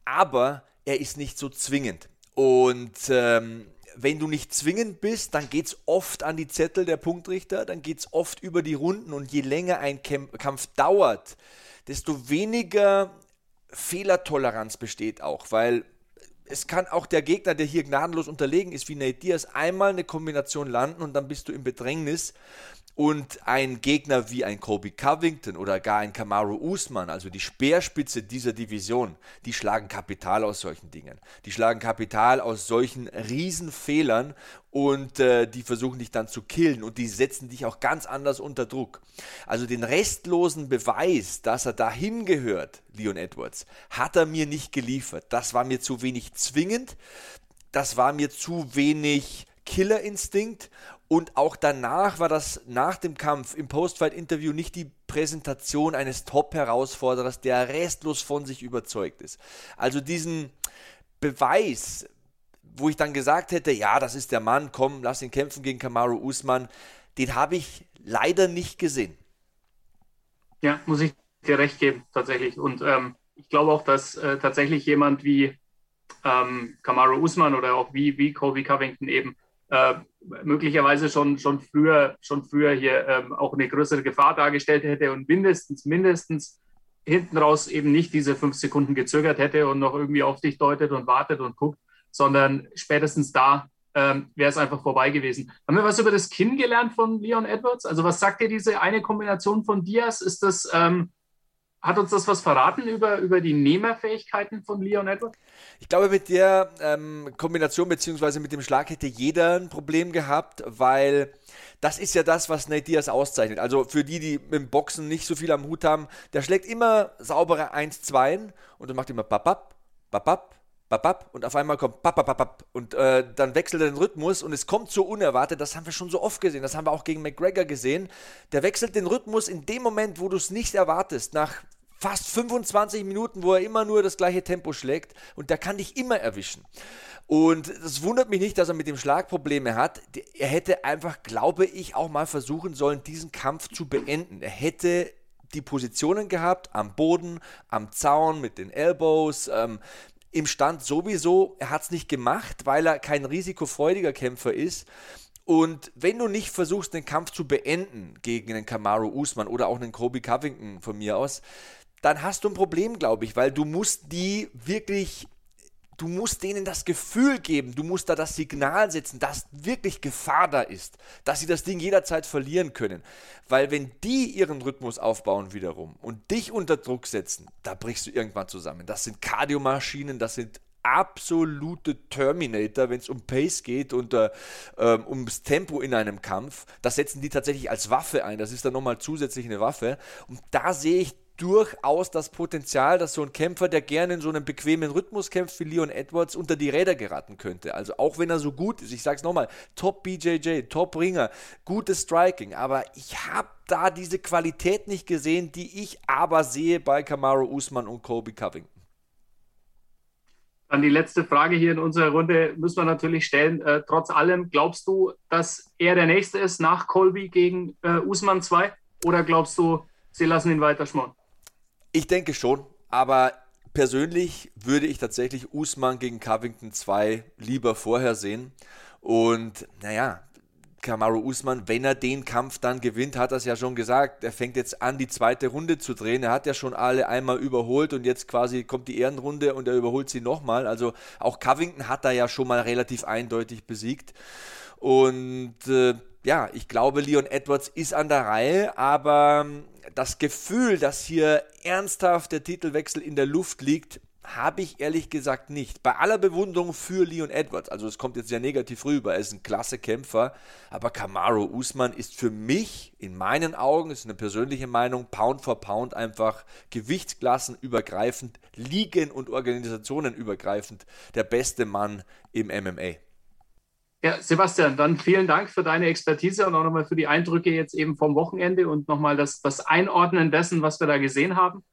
[SPEAKER 1] aber er ist nicht so zwingend. Und ähm, wenn du nicht zwingend bist, dann geht es oft an die Zettel der Punktrichter, dann geht es oft über die Runden und je länger ein Kampf dauert, desto weniger Fehlertoleranz besteht auch, weil es kann auch der Gegner, der hier gnadenlos unterlegen ist, wie Nate Diaz, einmal eine Kombination landen und dann bist du im Bedrängnis. Und ein Gegner wie ein Colby Covington oder gar ein Kamaru Usman, also die Speerspitze dieser Division, die schlagen Kapital aus solchen Dingen. Die schlagen Kapital aus solchen Riesenfehlern und äh, die versuchen dich dann zu killen und die setzen dich auch ganz anders unter Druck. Also den restlosen Beweis, dass er dahin gehört, Leon Edwards, hat er mir nicht geliefert. Das war mir zu wenig zwingend, das war mir zu wenig Killerinstinkt und auch danach war das nach dem Kampf im Postfight-Interview nicht die Präsentation eines Top-Herausforderers, der restlos von sich überzeugt ist. Also diesen Beweis, wo ich dann gesagt hätte, ja, das ist der Mann, komm, lass ihn kämpfen gegen Kamaru Usman, den habe ich leider nicht gesehen.
[SPEAKER 3] Ja, muss ich dir recht geben, tatsächlich. Und ähm, ich glaube auch, dass äh, tatsächlich jemand wie ähm, Kamaru Usman oder auch wie, wie Colby Covington eben äh, möglicherweise schon, schon, früher, schon früher hier ähm, auch eine größere Gefahr dargestellt hätte und mindestens, mindestens hinten raus eben nicht diese fünf Sekunden gezögert hätte und noch irgendwie auf dich deutet und wartet und guckt, sondern spätestens da ähm, wäre es einfach vorbei gewesen. Haben wir was über das Kinn gelernt von Leon Edwards? Also was sagt dir diese eine Kombination von Diaz? Ist das, ähm, hat uns das was verraten über, über die Nehmerfähigkeiten von Leon Edwards?
[SPEAKER 1] Ich glaube, mit der ähm, Kombination bzw. mit dem Schlag hätte jeder ein Problem gehabt, weil das ist ja das, was Nate Diaz auszeichnet. Also für die, die dem Boxen nicht so viel am Hut haben, der schlägt immer saubere 1-2 und dann macht immer babab, babab, babab und auf einmal kommt babab und äh, dann wechselt er den Rhythmus und es kommt so unerwartet, das haben wir schon so oft gesehen, das haben wir auch gegen McGregor gesehen. Der wechselt den Rhythmus in dem Moment, wo du es nicht erwartest, nach fast 25 Minuten, wo er immer nur das gleiche Tempo schlägt und der kann dich immer erwischen. Und es wundert mich nicht, dass er mit dem Schlag Probleme hat. Er hätte einfach, glaube ich, auch mal versuchen sollen, diesen Kampf zu beenden. Er hätte die Positionen gehabt, am Boden, am Zaun, mit den Elbows, ähm, im Stand sowieso. Er hat es nicht gemacht, weil er kein risikofreudiger Kämpfer ist. Und wenn du nicht versuchst, den Kampf zu beenden gegen einen Kamaru Usman oder auch einen Kobe Covington von mir aus, dann hast du ein Problem, glaube ich, weil du musst die wirklich du musst denen das Gefühl geben, du musst da das Signal setzen, dass wirklich Gefahr da ist, dass sie das Ding jederzeit verlieren können. Weil wenn die ihren Rhythmus aufbauen wiederum und dich unter Druck setzen, da brichst du irgendwann zusammen. Das sind Kardiomaschinen, das sind absolute Terminator, wenn es um Pace geht und äh, ähm, ums Tempo in einem Kampf. Das setzen die tatsächlich als Waffe ein. Das ist dann nochmal zusätzlich eine Waffe. Und da sehe ich durchaus das Potenzial, dass so ein Kämpfer, der gerne in so einem bequemen Rhythmus kämpft wie Leon Edwards, unter die Räder geraten könnte. Also auch wenn er so gut ist, ich sag's nochmal, Top BJJ, Top Ringer, gutes Striking, aber ich habe da diese Qualität nicht gesehen, die ich aber sehe bei Kamaru Usman und Kobe Covington.
[SPEAKER 3] Dann die letzte Frage hier in unserer Runde müssen wir natürlich stellen. Äh, trotz allem, glaubst du, dass er der Nächste ist nach Colby gegen äh, Usman 2? Oder glaubst du, sie lassen ihn weiter schmoren?
[SPEAKER 1] Ich denke schon, aber persönlich würde ich tatsächlich Usman gegen Covington 2 lieber vorher sehen. Und naja, Kamaru Usman, wenn er den Kampf dann gewinnt, hat er es ja schon gesagt, er fängt jetzt an, die zweite Runde zu drehen. Er hat ja schon alle einmal überholt und jetzt quasi kommt die Ehrenrunde und er überholt sie nochmal. Also auch Covington hat er ja schon mal relativ eindeutig besiegt. Und äh, ja, ich glaube, Leon Edwards ist an der Reihe, aber das Gefühl, dass hier ernsthaft der Titelwechsel in der Luft liegt, habe ich ehrlich gesagt nicht. Bei aller Bewunderung für Leon Edwards, also es kommt jetzt sehr negativ rüber, er ist ein klasse Kämpfer, aber Kamaru Usman ist für mich, in meinen Augen, ist eine persönliche Meinung, Pound for Pound einfach gewichtsklassenübergreifend, Ligen und Organisationen übergreifend der beste Mann im MMA.
[SPEAKER 3] Ja, Sebastian, dann vielen Dank für deine Expertise und auch nochmal für die Eindrücke jetzt eben vom Wochenende und nochmal das, das Einordnen dessen, was wir da gesehen haben.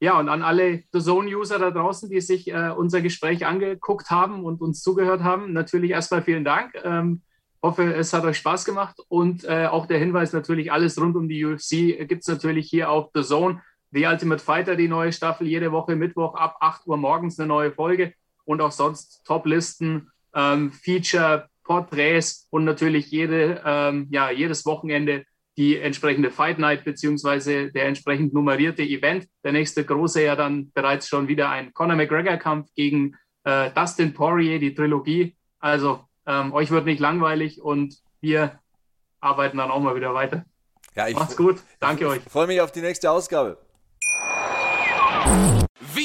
[SPEAKER 3] Ja, und an alle The Zone-User da draußen, die sich äh, unser Gespräch angeguckt haben und uns zugehört haben, natürlich erstmal vielen Dank. Ähm, hoffe, es hat euch Spaß gemacht und äh, auch der Hinweis natürlich, alles rund um die UFC gibt es natürlich hier auf The Zone. The Ultimate Fighter, die neue Staffel, jede Woche Mittwoch ab 8 Uhr morgens eine neue Folge und auch sonst Top-Listen, ähm, Feature, Porträts und natürlich jede, ähm, ja, jedes Wochenende die entsprechende Fight Night beziehungsweise der entsprechend nummerierte Event. Der nächste große ja dann bereits schon wieder ein Conor McGregor-Kampf gegen äh, Dustin Poirier, die Trilogie. Also ähm, euch wird nicht langweilig und wir arbeiten dann auch mal wieder weiter.
[SPEAKER 1] Ja, Macht's gut. Danke euch. Freue mich auf die nächste Ausgabe.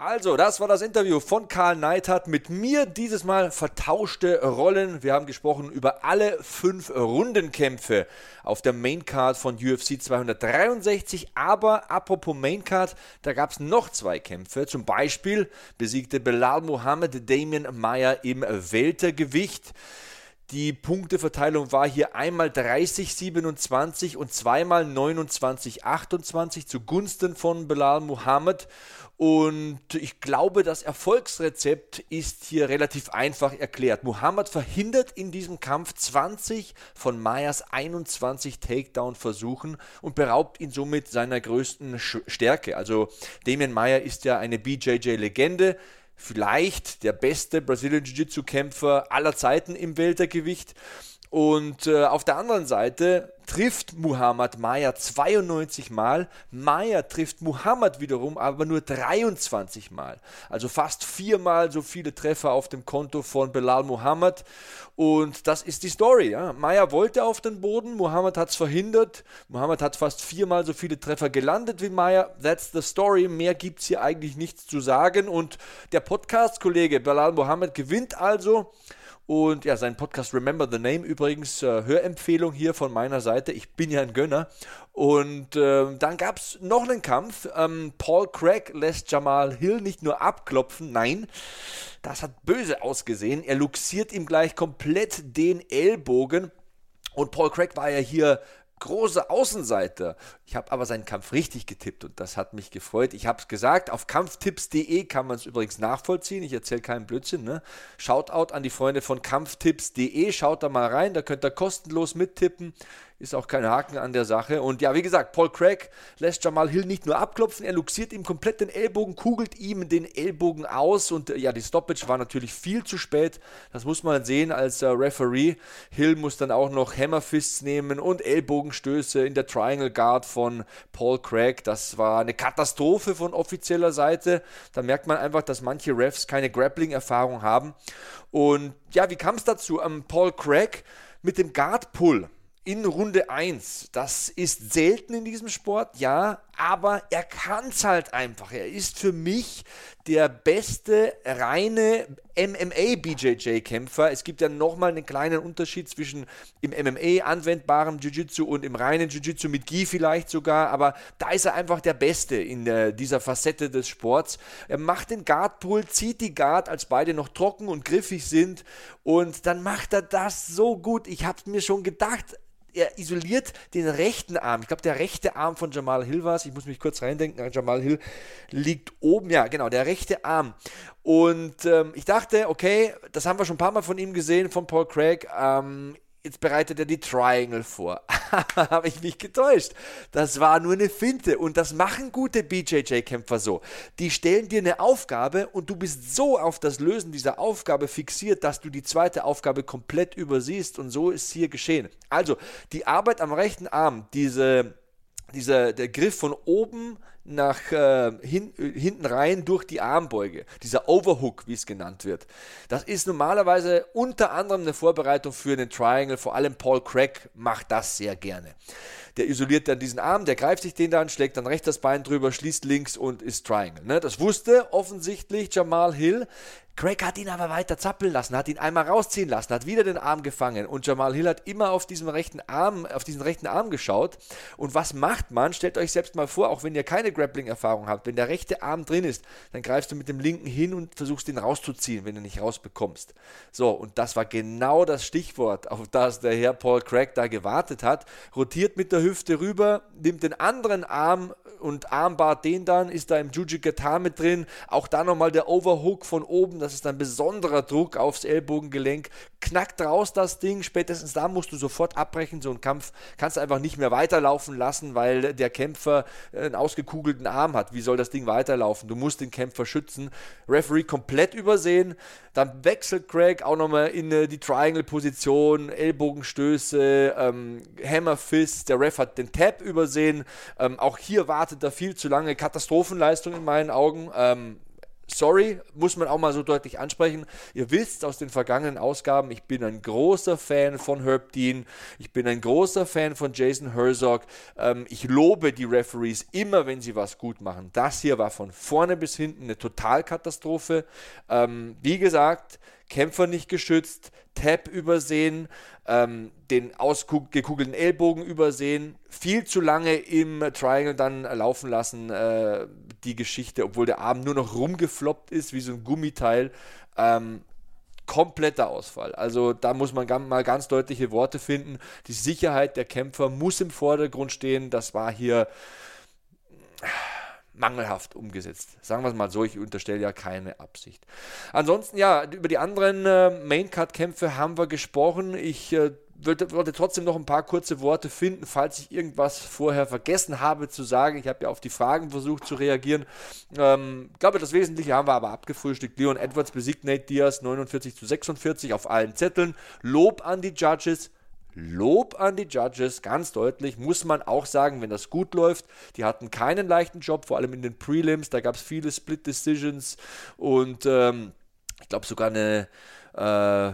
[SPEAKER 1] Also, das war das Interview von Karl Neithardt mit mir. Dieses Mal vertauschte Rollen. Wir haben gesprochen über alle fünf Rundenkämpfe auf der Maincard von UFC 263. Aber apropos Maincard, da gab es noch zwei Kämpfe. Zum Beispiel besiegte Belal Mohammed Damien Meyer im Weltergewicht. Die Punkteverteilung war hier einmal 30-27 und zweimal 29-28 zugunsten von Belal Muhammad. Und ich glaube, das Erfolgsrezept ist hier relativ einfach erklärt. Muhammad verhindert in diesem Kampf 20 von Mayas 21 Takedown-Versuchen und beraubt ihn somit seiner größten Stärke. Also Damien Meyer ist ja eine BJJ-Legende vielleicht der beste Brazilian Jiu-Jitsu-Kämpfer aller Zeiten im Weltergewicht. Und äh, auf der anderen Seite trifft Muhammad Maya 92 Mal. Maya trifft Muhammad wiederum aber nur 23 Mal. Also fast viermal so viele Treffer auf dem Konto von Belal Muhammad. Und das ist die Story. Ja. Maya wollte auf den Boden, Muhammad hat es verhindert. Muhammad hat fast viermal so viele Treffer gelandet wie Maya. That's the story. Mehr gibt es hier eigentlich nichts zu sagen. Und der Podcast-Kollege Belal Muhammad gewinnt also Und ja, sein Podcast Remember the Name übrigens, äh, Hörempfehlung hier von meiner Seite. Ich bin ja ein Gönner. Und äh, dann gab es noch einen Kampf. Ähm, Paul Craig lässt Jamal Hill nicht nur abklopfen, nein, das hat böse ausgesehen. Er luxiert ihm gleich komplett den Ellbogen. Und Paul Craig war ja hier große Außenseiter. Ich habe aber seinen Kampf richtig getippt und das hat mich gefreut. Ich habe es gesagt, auf kampftipps.de kann man es übrigens nachvollziehen. Ich erzähle keinen Blödsinn. Ne? Shoutout an die Freunde von kampftipps.de. Schaut da mal rein, da könnt ihr kostenlos mittippen. Ist auch kein Haken an der Sache. Und ja, wie gesagt, Paul Craig lässt Jamal Hill nicht nur abklopfen, er luxiert ihm komplett den Ellbogen, kugelt ihm den Ellbogen aus. Und ja, die Stoppage war natürlich viel zu spät. Das muss man sehen als äh, Referee. Hill muss dann auch noch Hammerfists nehmen und Ellbogenstöße in der Triangle Guard von Paul Craig. Das war eine Katastrophe von offizieller Seite. Da merkt man einfach, dass manche Refs keine Grappling-Erfahrung haben. Und ja, wie kam es dazu? Ähm, Paul Craig mit dem Guard Pull in Runde 1. Das ist selten in diesem Sport, ja, aber er kann es halt einfach. Er ist für mich der beste reine MMA-BJJ-Kämpfer. Es gibt ja nochmal einen kleinen Unterschied zwischen im MMA anwendbarem Jiu-Jitsu und im reinen Jiu-Jitsu mit Gi vielleicht sogar, aber da ist er einfach der Beste in äh, dieser Facette des Sports. Er macht den Guard-Pull, zieht die Guard, als beide noch trocken und griffig sind und dann macht er das so gut. Ich habe mir schon gedacht, er isoliert den rechten Arm. Ich glaube, der rechte Arm von Jamal Hill war es. Ich muss mich kurz reindenken. Jamal Hill liegt oben. Ja, genau, der rechte Arm. Und ähm, ich dachte, okay, das haben wir schon ein paar Mal von ihm gesehen, von Paul Craig. Ähm, jetzt bereitet er die Triangle vor. Habe ich mich getäuscht. Das war nur eine Finte und das machen gute BJJ-Kämpfer so. Die stellen dir eine Aufgabe und du bist so auf das Lösen dieser Aufgabe fixiert, dass du die zweite Aufgabe komplett übersiehst und so ist hier geschehen. Also, die Arbeit am rechten Arm, diese, dieser, der Griff von oben nach äh, hin, hinten rein durch die Armbeuge, dieser Overhook, wie es genannt wird. Das ist normalerweise unter anderem eine Vorbereitung für einen Triangle, vor allem Paul Craig macht das sehr gerne. Der isoliert dann diesen Arm, der greift sich den dann, schlägt dann rechts das Bein drüber, schließt links und ist Triangle. Ne? Das wusste offensichtlich Jamal Hill. Craig hat ihn aber weiter zappeln lassen, hat ihn einmal rausziehen lassen, hat wieder den Arm gefangen und Jamal Hill hat immer auf diesem rechten Arm, auf diesen rechten Arm geschaut. Und was macht man? Stellt euch selbst mal vor, auch wenn ihr keine Grappling-Erfahrung habt, wenn der rechte Arm drin ist, dann greifst du mit dem linken hin und versuchst ihn rauszuziehen, wenn du nicht rausbekommst. So, und das war genau das Stichwort, auf das der Herr Paul Craig da gewartet hat. Rotiert mit der Hüfte rüber, nimmt den anderen Arm und Armbar den dann, ist da im Jujikata mit drin. Auch da nochmal der Overhook von oben, das ist ein besonderer Druck aufs Ellbogengelenk. Knackt raus das Ding, spätestens da musst du sofort abbrechen. So einen Kampf kannst du einfach nicht mehr weiterlaufen lassen, weil der Kämpfer einen ausgekugelten Arm hat. Wie soll das Ding weiterlaufen? Du musst den Kämpfer schützen. Referee komplett übersehen. Dann wechselt Craig auch nochmal in äh, die Triangle-Position, Ellbogenstöße, ähm, Hammer Fist. Der Ref hat den Tap übersehen. Ähm, auch hier wartet er viel zu lange. Katastrophenleistung in meinen Augen. Ähm, sorry, muss man auch mal so deutlich ansprechen. Ihr wisst aus den vergangenen Ausgaben, ich bin ein großer Fan von Herb Dean, ich bin ein großer Fan von Jason Herzog. Ähm, ich lobe die Referees immer, wenn sie was gut machen. Das hier war von vorne bis hinten eine Totalkatastrophe. Ähm, wie gesagt, Kämpfer nicht geschützt, Tap übersehen, ähm, den ausgekugelten Ellbogen übersehen, viel zu lange im Triangle dann laufen lassen, äh, die Geschichte, obwohl der Arm nur noch rumgefloppt ist, wie so ein Gummiteil. Ähm, kompletter Ausfall. Also da muss man mal ganz deutliche Worte finden. Die Sicherheit der Kämpfer muss im Vordergrund stehen. Das war hier mangelhaft umgesetzt. Sagen wir es mal so, ich unterstelle ja keine Absicht. Ansonsten, ja, über die anderen äh, Maincard-Kämpfe haben wir gesprochen. Ich äh, würde, trotzdem noch ein paar kurze Worte finden, falls ich irgendwas vorher vergessen habe zu sagen. Ich habe ja auf die Fragen versucht zu reagieren. Ähm, ich glaube, das Wesentliche haben wir aber abgefrühstückt. Leon Edwards besiegt Nate Diaz 49 zu 46 auf allen Zetteln. Lob an die Judges. Lob an die Judges, ganz deutlich, muss man auch sagen, wenn das gut läuft. Die hatten keinen leichten Job, vor allem in den Prelims, da gab es viele Split Decisions und ähm, ich glaube sogar eine, äh,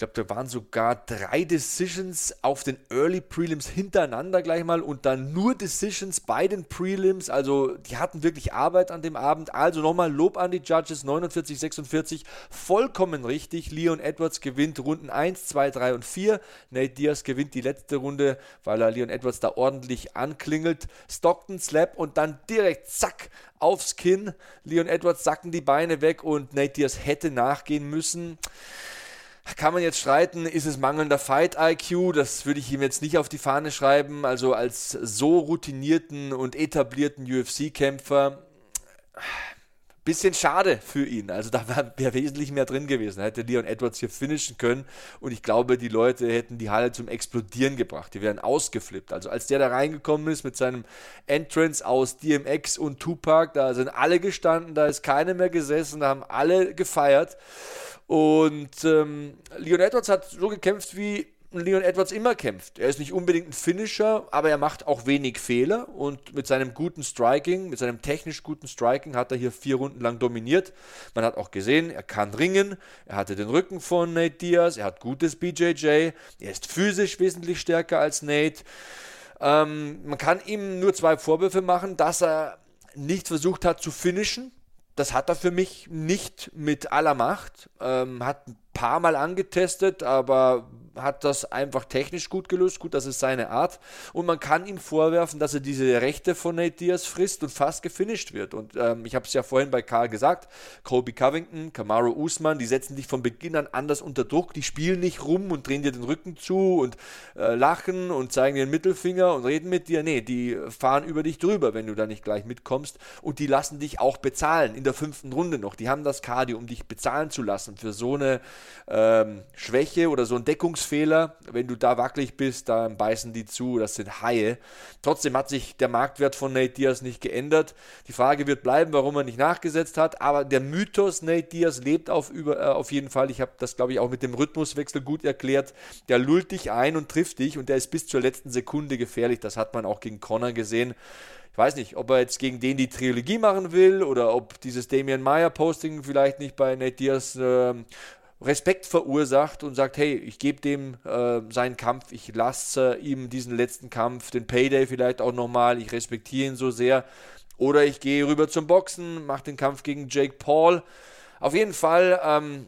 [SPEAKER 1] glaube, da waren sogar drei Decisions auf den Early Prelims hintereinander gleich mal und dann nur Decisions bei den Prelims. Also die hatten wirklich Arbeit an dem Abend. Also nochmal Lob an die Judges, 49, 46, vollkommen richtig. Leon Edwards gewinnt Runden 1, 2, 3 und 4. Nate Diaz gewinnt die letzte Runde, weil er Leon Edwards da ordentlich anklingelt. Stockton, Slap und dann direkt zack aufs Kinn. Leon Edwards sacken die Beine weg und Nate Diaz hätte nachgehen müssen. Kann man jetzt streiten, ist es mangelnder Fight-IQ? Das würde ich ihm jetzt nicht auf die Fahne schreiben. Also als so routinierten und etablierten UFC-Kämpfer bisschen schade für ihn. Also da wäre wesentlich mehr drin gewesen. Da hätte Leon Edwards hier finishen können und ich glaube, die Leute hätten die Halle zum Explodieren gebracht. Die wären ausgeflippt. Also als der da reingekommen ist mit seinem Entrance aus DMX und Tupac, da sind alle gestanden, da ist keiner mehr gesessen, da haben alle gefeiert. Und ähm, Leon Edwards hat so gekämpft, wie Leon Edwards immer kämpft. Er ist nicht unbedingt ein Finisher, aber er macht auch wenig Fehler und mit seinem guten Striking, mit seinem technisch guten Striking hat er hier vier Runden lang dominiert. Man hat auch gesehen, er kann ringen, er hatte den Rücken von Nate Diaz, er hat gutes BJJ, er ist physisch wesentlich stärker als Nate. Ähm, man kann ihm nur zwei Vorwürfe machen, dass er nicht versucht hat zu finishen, das hat er für mich nicht mit aller Macht. Ähm, hat ein paar Mal angetestet, aber hat das einfach technisch gut gelöst. Gut, das ist seine Art. Und man kann ihm vorwerfen, dass er diese Rechte von Nate Diaz frisst und fast gefinisht wird. Und ähm, ich habe es ja vorhin bei Karl gesagt: Colby Covington, Kamaru Usman, die setzen dich von Beginn an anders unter Druck. Die spielen nicht rum und drehen dir den Rücken zu und äh, lachen und zeigen dir den Mittelfinger und reden mit dir. Nee, die fahren über dich drüber, wenn du da nicht gleich mitkommst. Und die lassen dich auch bezahlen in der fünften Runde noch. Die haben das Cardio, um dich bezahlen zu lassen für so eine ähm, Schwäche oder so ein Deckungsfehler. Wenn du da wackelig bist, dann beißen die zu. Das sind Haie. Trotzdem hat sich der Marktwert von Nate Diaz nicht geändert. Die Frage wird bleiben, warum er nicht nachgesetzt hat. Aber der Mythos Nate Diaz lebt auf, über, äh, auf jeden Fall. Ich habe das, glaube ich, auch mit dem Rhythmuswechsel gut erklärt. Der lullt dich ein und trifft dich und der ist bis zur letzten Sekunde gefährlich. Das hat man auch gegen Connor gesehen. Ich weiß nicht, ob er jetzt gegen den die Trilogie machen will oder ob dieses Damian Meyer Posting vielleicht nicht bei Nate Diaz äh, Respekt verursacht und sagt, hey, ich gebe dem äh, seinen Kampf, ich lasse ihm diesen letzten Kampf, den Payday vielleicht auch nochmal, ich respektiere ihn so sehr. Oder ich gehe rüber zum Boxen, mache den Kampf gegen Jake Paul. Auf jeden Fall ähm,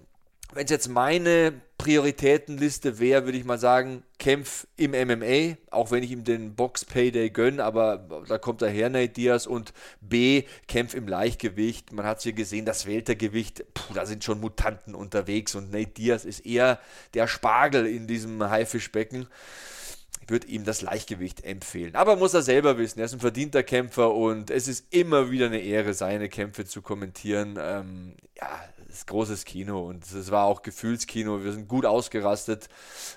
[SPEAKER 1] wenn es jetzt meine Prioritätenliste wäre, würde ich mal sagen, kämpf im MMA, auch wenn ich ihm den Box-Payday gönne, aber da kommt daher Nate Diaz und B, kämpf im Leichtgewicht. Man hat es hier gesehen, das Weltergewicht, puh, da sind schon Mutanten unterwegs und Nate Diaz ist eher der Spargel in diesem Haifischbecken. Ich würde ihm das Leichtgewicht empfehlen. Aber muss er selber wissen. Er ist ein verdienter Kämpfer und es ist immer wieder eine Ehre, seine Kämpfe zu kommentieren. Ähm, ja, ist großes Kino und es war auch Gefühlskino. Wir sind gut ausgerastet.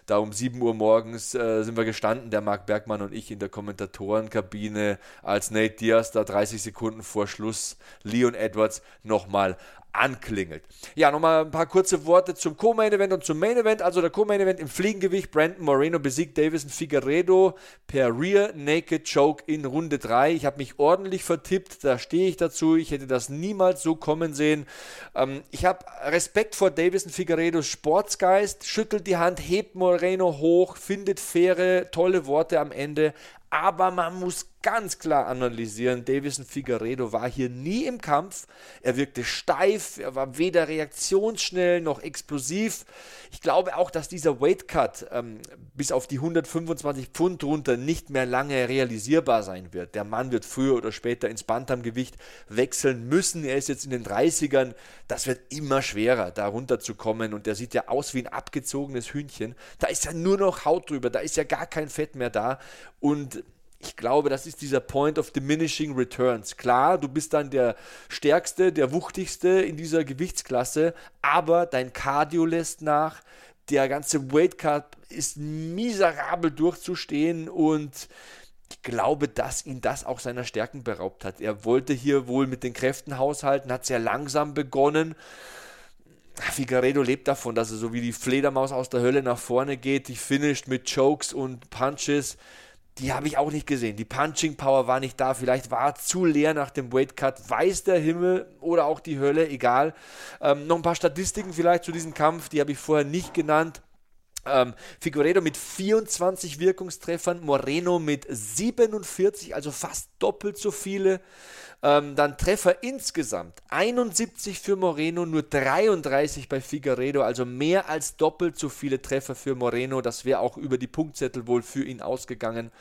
[SPEAKER 1] Da um 7 Uhr morgens äh, sind wir gestanden, der Marc Bergmann und ich in der Kommentatorenkabine, als Nate Diaz da 30 Sekunden vor Schluss Leon Edwards nochmal anklingelt. Ja, nochmal ein paar kurze Worte zum Co-Main Event und zum Main Event. Also der Co-Main Event im Fliegengewicht. Brandon Moreno besiegt Davison Figueredo per Rear Naked Choke in Runde 3. Ich habe mich ordentlich vertippt, da stehe ich dazu. Ich hätte das niemals so kommen sehen. Ähm, ich habe Respekt vor Davison Figueredos Sportsgeist, schüttelt die Hand, hebt Moreno hoch, findet faire, tolle Worte am Ende. Aber man muss ganz klar analysieren, Davison Figueredo war hier nie im Kampf. Er wirkte steif, er war weder reaktionsschnell noch explosiv. Ich glaube auch, dass dieser Weight Cut ähm, bis auf die 125 Pfund runter nicht mehr lange realisierbar sein wird. Der Mann wird früher oder später ins Bantamgewicht wechseln müssen. Er ist jetzt in den 30ern. Das wird immer schwerer, da runterzukommen. Und der sieht ja aus wie ein abgezogenes Hühnchen. Da ist ja nur noch Haut drüber, da ist ja gar kein Fett mehr da. Und ich glaube, das ist dieser Point of Diminishing Returns. Klar, du bist dann der Stärkste, der Wuchtigste in dieser Gewichtsklasse, aber dein Cardio lässt nach, der ganze Weight Cut ist miserabel durchzustehen und ich glaube, dass ihn das auch seiner Stärken beraubt hat. Er wollte hier wohl mit den Kräften haushalten, hat sehr langsam begonnen. Figueredo lebt davon, dass er so wie die Fledermaus aus der Hölle nach vorne geht, die finisht mit Chokes und Punches die habe ich auch nicht gesehen. Die Punching Power war nicht da. Vielleicht war zu leer nach dem Weight Cut. Weiß der Himmel oder auch die Hölle, egal. Ähm, noch ein paar Statistiken vielleicht zu diesem Kampf, die habe ich vorher nicht genannt. Ähm, Figueredo mit 24 Wirkungstreffern, Moreno mit 47, also fast doppelt so viele. Ähm, dann Treffer insgesamt 71 für Moreno, nur 33 bei Figueredo, also mehr als doppelt so viele Treffer für Moreno. Das wäre auch über die Punktzettel wohl für ihn ausgegangen.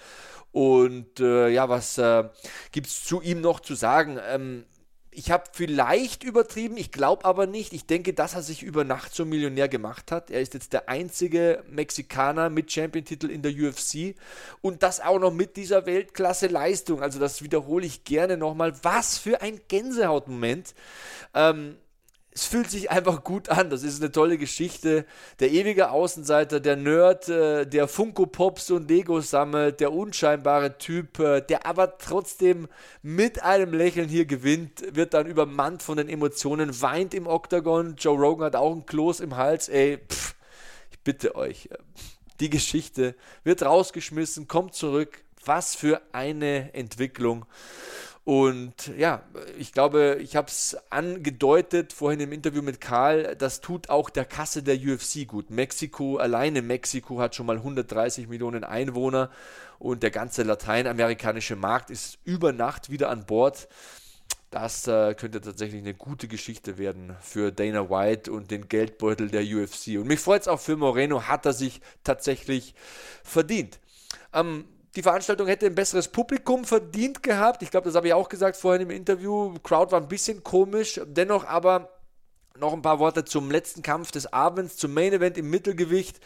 [SPEAKER 1] Und äh, ja, was äh, gibt es zu ihm noch zu sagen? Ähm, ich habe vielleicht übertrieben, ich glaube aber nicht. Ich denke, dass er sich über Nacht zum Millionär gemacht hat. Er ist jetzt der einzige Mexikaner mit Champion-Titel in der UFC und das auch noch mit dieser Weltklasse-Leistung. Also das wiederhole ich gerne nochmal. Was für ein Gänsehautmoment. Ähm, es fühlt sich einfach gut an. Das ist eine tolle Geschichte. Der ewige Außenseiter, der Nerd, äh, der Funko Pops und Lego sammelt, der unscheinbare Typ, äh, der aber trotzdem mit einem Lächeln hier gewinnt, wird dann übermannt von den Emotionen, weint im Oktagon. Joe Rogan hat auch ein Kloß im Hals. Ey, pff, ich bitte euch. Äh, die Geschichte wird rausgeschmissen, kommt zurück. Was für eine Entwicklung. Und ja, ich glaube, ich habe es angedeutet vorhin im Interview mit Karl, das tut auch der Kasse der UFC gut. Mexiko, alleine Mexiko hat schon mal 130 Millionen Einwohner und der ganze lateinamerikanische Markt ist über Nacht wieder an Bord. Das äh, könnte tatsächlich eine gute Geschichte werden für Dana White und den Geldbeutel der UFC. Und mich freut es auch für Moreno, hat er sich tatsächlich verdient. Am die Veranstaltung hätte ein besseres Publikum verdient gehabt. Ich glaube, das habe ich auch gesagt vorhin im Interview. Crowd war ein bisschen komisch. Dennoch aber noch ein paar Worte zum letzten Kampf des Abends, zum Main Event im Mittelgewicht.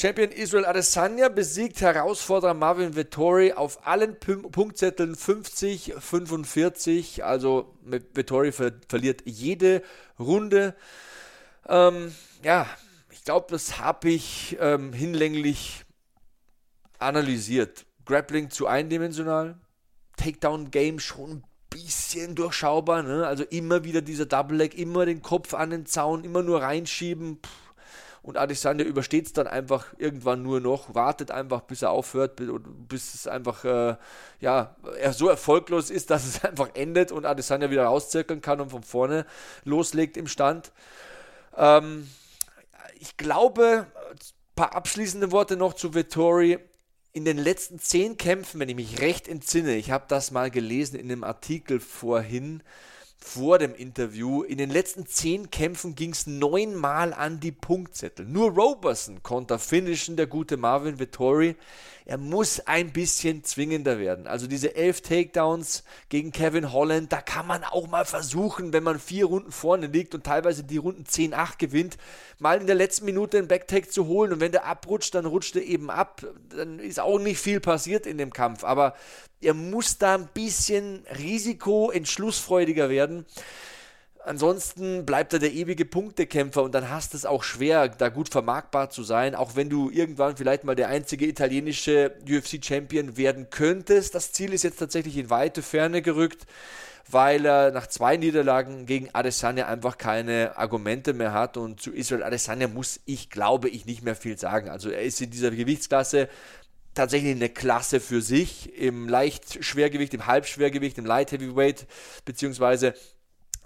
[SPEAKER 1] Champion Israel Adesanya besiegt Herausforderer Marvin Vettori auf allen P Punktzetteln 50, 45. Also Vettori ver verliert jede Runde. Ähm, ja, ich glaube, das habe ich ähm, hinlänglich analysiert. Grappling zu eindimensional, Takedown-Game schon ein bisschen durchschaubar, ne? also immer wieder dieser Double Leg, immer den Kopf an den Zaun, immer nur reinschieben. Pff. Und Adesanya übersteht es dann einfach irgendwann nur noch, wartet einfach, bis er aufhört, bis es einfach, äh, ja, er so erfolglos ist, dass es einfach endet und Adesanya wieder rauszirkeln kann und von vorne loslegt im Stand. Ähm, ich glaube, ein paar abschließende Worte noch zu Vittori in den letzten zehn Kämpfen, wenn ich mich recht entsinne, ich habe das mal gelesen in einem Artikel vorhin, vor dem Interview, in den letzten zehn Kämpfen ging es neunmal an die Punktzettel. Nur Roberson konnte finishen, der gute Marvin Vittori er muss ein bisschen zwingender werden. Also diese elf Takedowns gegen Kevin Holland, da kann man auch mal versuchen, wenn man vier Runden vorne liegt und teilweise die Runden 10-8 gewinnt, mal in der letzten Minute einen Backtake zu holen. Und wenn der abrutscht, dann rutscht er eben ab. Dann ist auch nicht viel passiert in dem Kampf. Aber er muss da ein bisschen risikoentschlussfreudiger werden. Ansonsten bleibt er der ewige Punktekämpfer und dann hast es auch schwer, da gut vermarktbar zu sein, auch wenn du irgendwann vielleicht mal der einzige italienische UFC-Champion werden könntest. Das Ziel ist jetzt tatsächlich in weite Ferne gerückt, weil er nach zwei Niederlagen gegen Adesanya einfach keine Argumente mehr hat und zu Israel Adesanya muss ich, glaube ich, nicht mehr viel sagen. Also er ist in dieser Gewichtsklasse tatsächlich eine Klasse für sich im Leichtschwergewicht, im Halbschwergewicht, im Light Heavyweight, beziehungsweise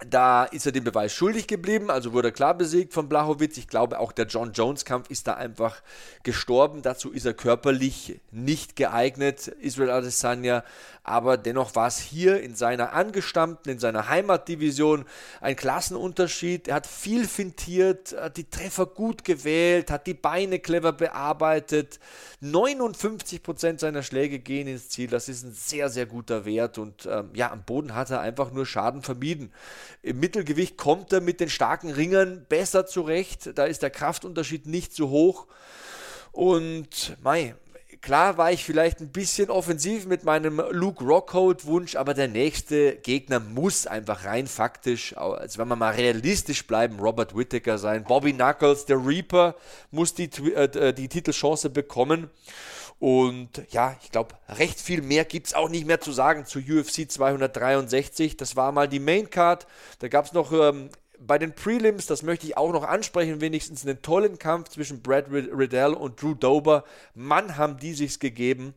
[SPEAKER 1] da ist er den Beweis schuldig geblieben, also wurde er klar besiegt von Blachowitz. Ich glaube, auch der John Jones-Kampf ist da einfach gestorben. Dazu ist er körperlich nicht geeignet, Israel Adesanya. Aber dennoch war es hier in seiner angestammten, in seiner Heimatdivision ein Klassenunterschied. Er hat viel fintiert, hat die Treffer gut gewählt, hat die Beine clever bearbeitet. 59% seiner Schläge gehen ins Ziel. Das ist ein sehr, sehr guter Wert. Und ähm, ja, am Boden hat er einfach nur Schaden vermieden. Im Mittelgewicht kommt er mit den starken Ringern besser zurecht. Da ist der Kraftunterschied nicht so hoch. Und mei, klar war ich vielleicht ein bisschen offensiv mit meinem Luke Rockhold-Wunsch, aber der nächste Gegner muss einfach rein faktisch, also wenn wir mal realistisch bleiben, Robert Whittaker sein. Bobby Knuckles, der Reaper, muss die, äh, die Titelchance bekommen. Und ja, ich glaube, recht viel mehr gibt es auch nicht mehr zu sagen zu UFC 263. Das war mal die Main Card. Da gab es noch ähm, bei den Prelims, das möchte ich auch noch ansprechen, wenigstens einen tollen Kampf zwischen Brad Riddell und Drew Dober. Mann, haben die sich's gegeben.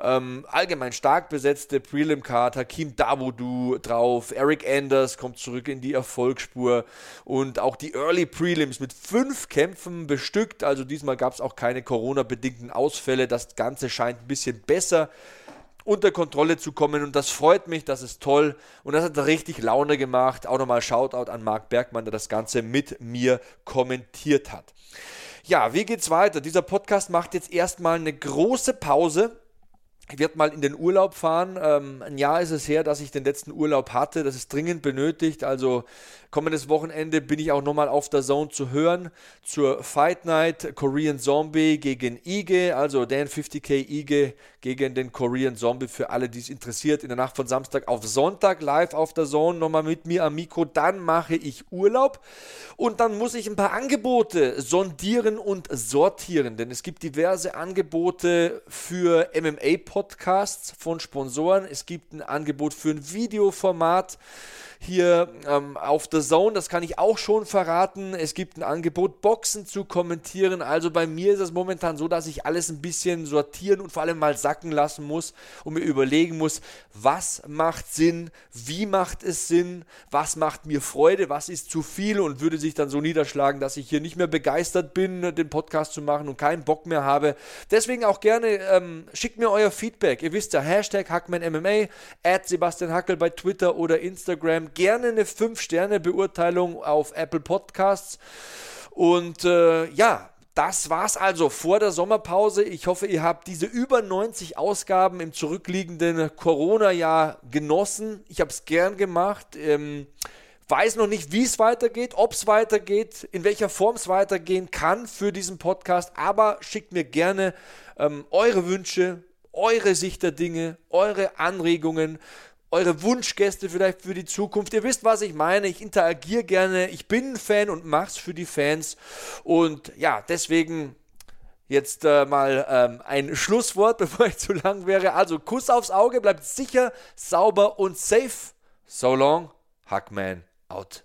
[SPEAKER 1] Ähm, allgemein stark besetzte Prelim-Card, Hakim Dawodu drauf, Eric Anders kommt zurück in die Erfolgsspur und auch die Early Prelims mit fünf Kämpfen bestückt. Also diesmal gab es auch keine Corona-bedingten Ausfälle. Das Ganze scheint ein bisschen besser unter Kontrolle zu kommen und das freut mich, das ist toll und das hat richtig Laune gemacht. Auch nochmal Shoutout an Marc Bergmann, der das Ganze mit mir kommentiert hat. Ja, wie geht's weiter? Dieser Podcast macht jetzt erstmal eine große Pause. Ich werde mal in den Urlaub fahren. Ähm, ein Jahr ist es her, dass ich den letzten Urlaub hatte. Das ist dringend benötigt. Also Kommendes Wochenende bin ich auch nochmal auf der Zone zu hören zur Fight Night Korean Zombie gegen Ige, also Dan 50k Ige gegen den Korean Zombie für alle, die es interessiert. In der Nacht von Samstag auf Sonntag live auf der Zone nochmal mit mir am Mikro. Dann mache ich Urlaub und dann muss ich ein paar Angebote sondieren und sortieren, denn es gibt diverse Angebote für MMA-Podcasts von Sponsoren. Es gibt ein Angebot für ein Videoformat hier ähm, auf The Zone, das kann ich auch schon verraten. Es gibt ein Angebot, Boxen zu kommentieren. Also bei mir ist es momentan so, dass ich alles ein bisschen sortieren und vor allem mal sacken lassen muss und mir überlegen muss, was macht Sinn, wie macht es Sinn, was macht mir Freude, was ist zu viel und würde sich dann so niederschlagen, dass ich hier nicht mehr begeistert bin, den Podcast zu machen und keinen Bock mehr habe. Deswegen auch gerne ähm, schickt mir euer Feedback. Ihr wisst ja, Hashtag HackmanMMA, Sebastian Hackel bei Twitter oder Instagram gerne eine 5-Sterne-Beurteilung auf Apple Podcasts. Und äh, ja, das war's also vor der Sommerpause. Ich hoffe, ihr habt diese über 90 Ausgaben im zurückliegenden Corona-Jahr genossen. Ich habe es gern gemacht. Ähm, weiß noch nicht, wie es weitergeht, ob es weitergeht, in welcher Form es weitergehen kann für diesen Podcast. Aber schickt mir gerne ähm, eure Wünsche, eure Sicht der Dinge, eure Anregungen eure Wunschgäste vielleicht für die Zukunft. Ihr wisst, was ich meine. Ich interagiere gerne. Ich bin ein Fan und mach's für die Fans. Und ja, deswegen jetzt äh, mal ähm, ein Schlusswort, bevor ich zu lang wäre. Also Kuss aufs Auge, bleibt sicher, sauber und safe. So long, Hackman out.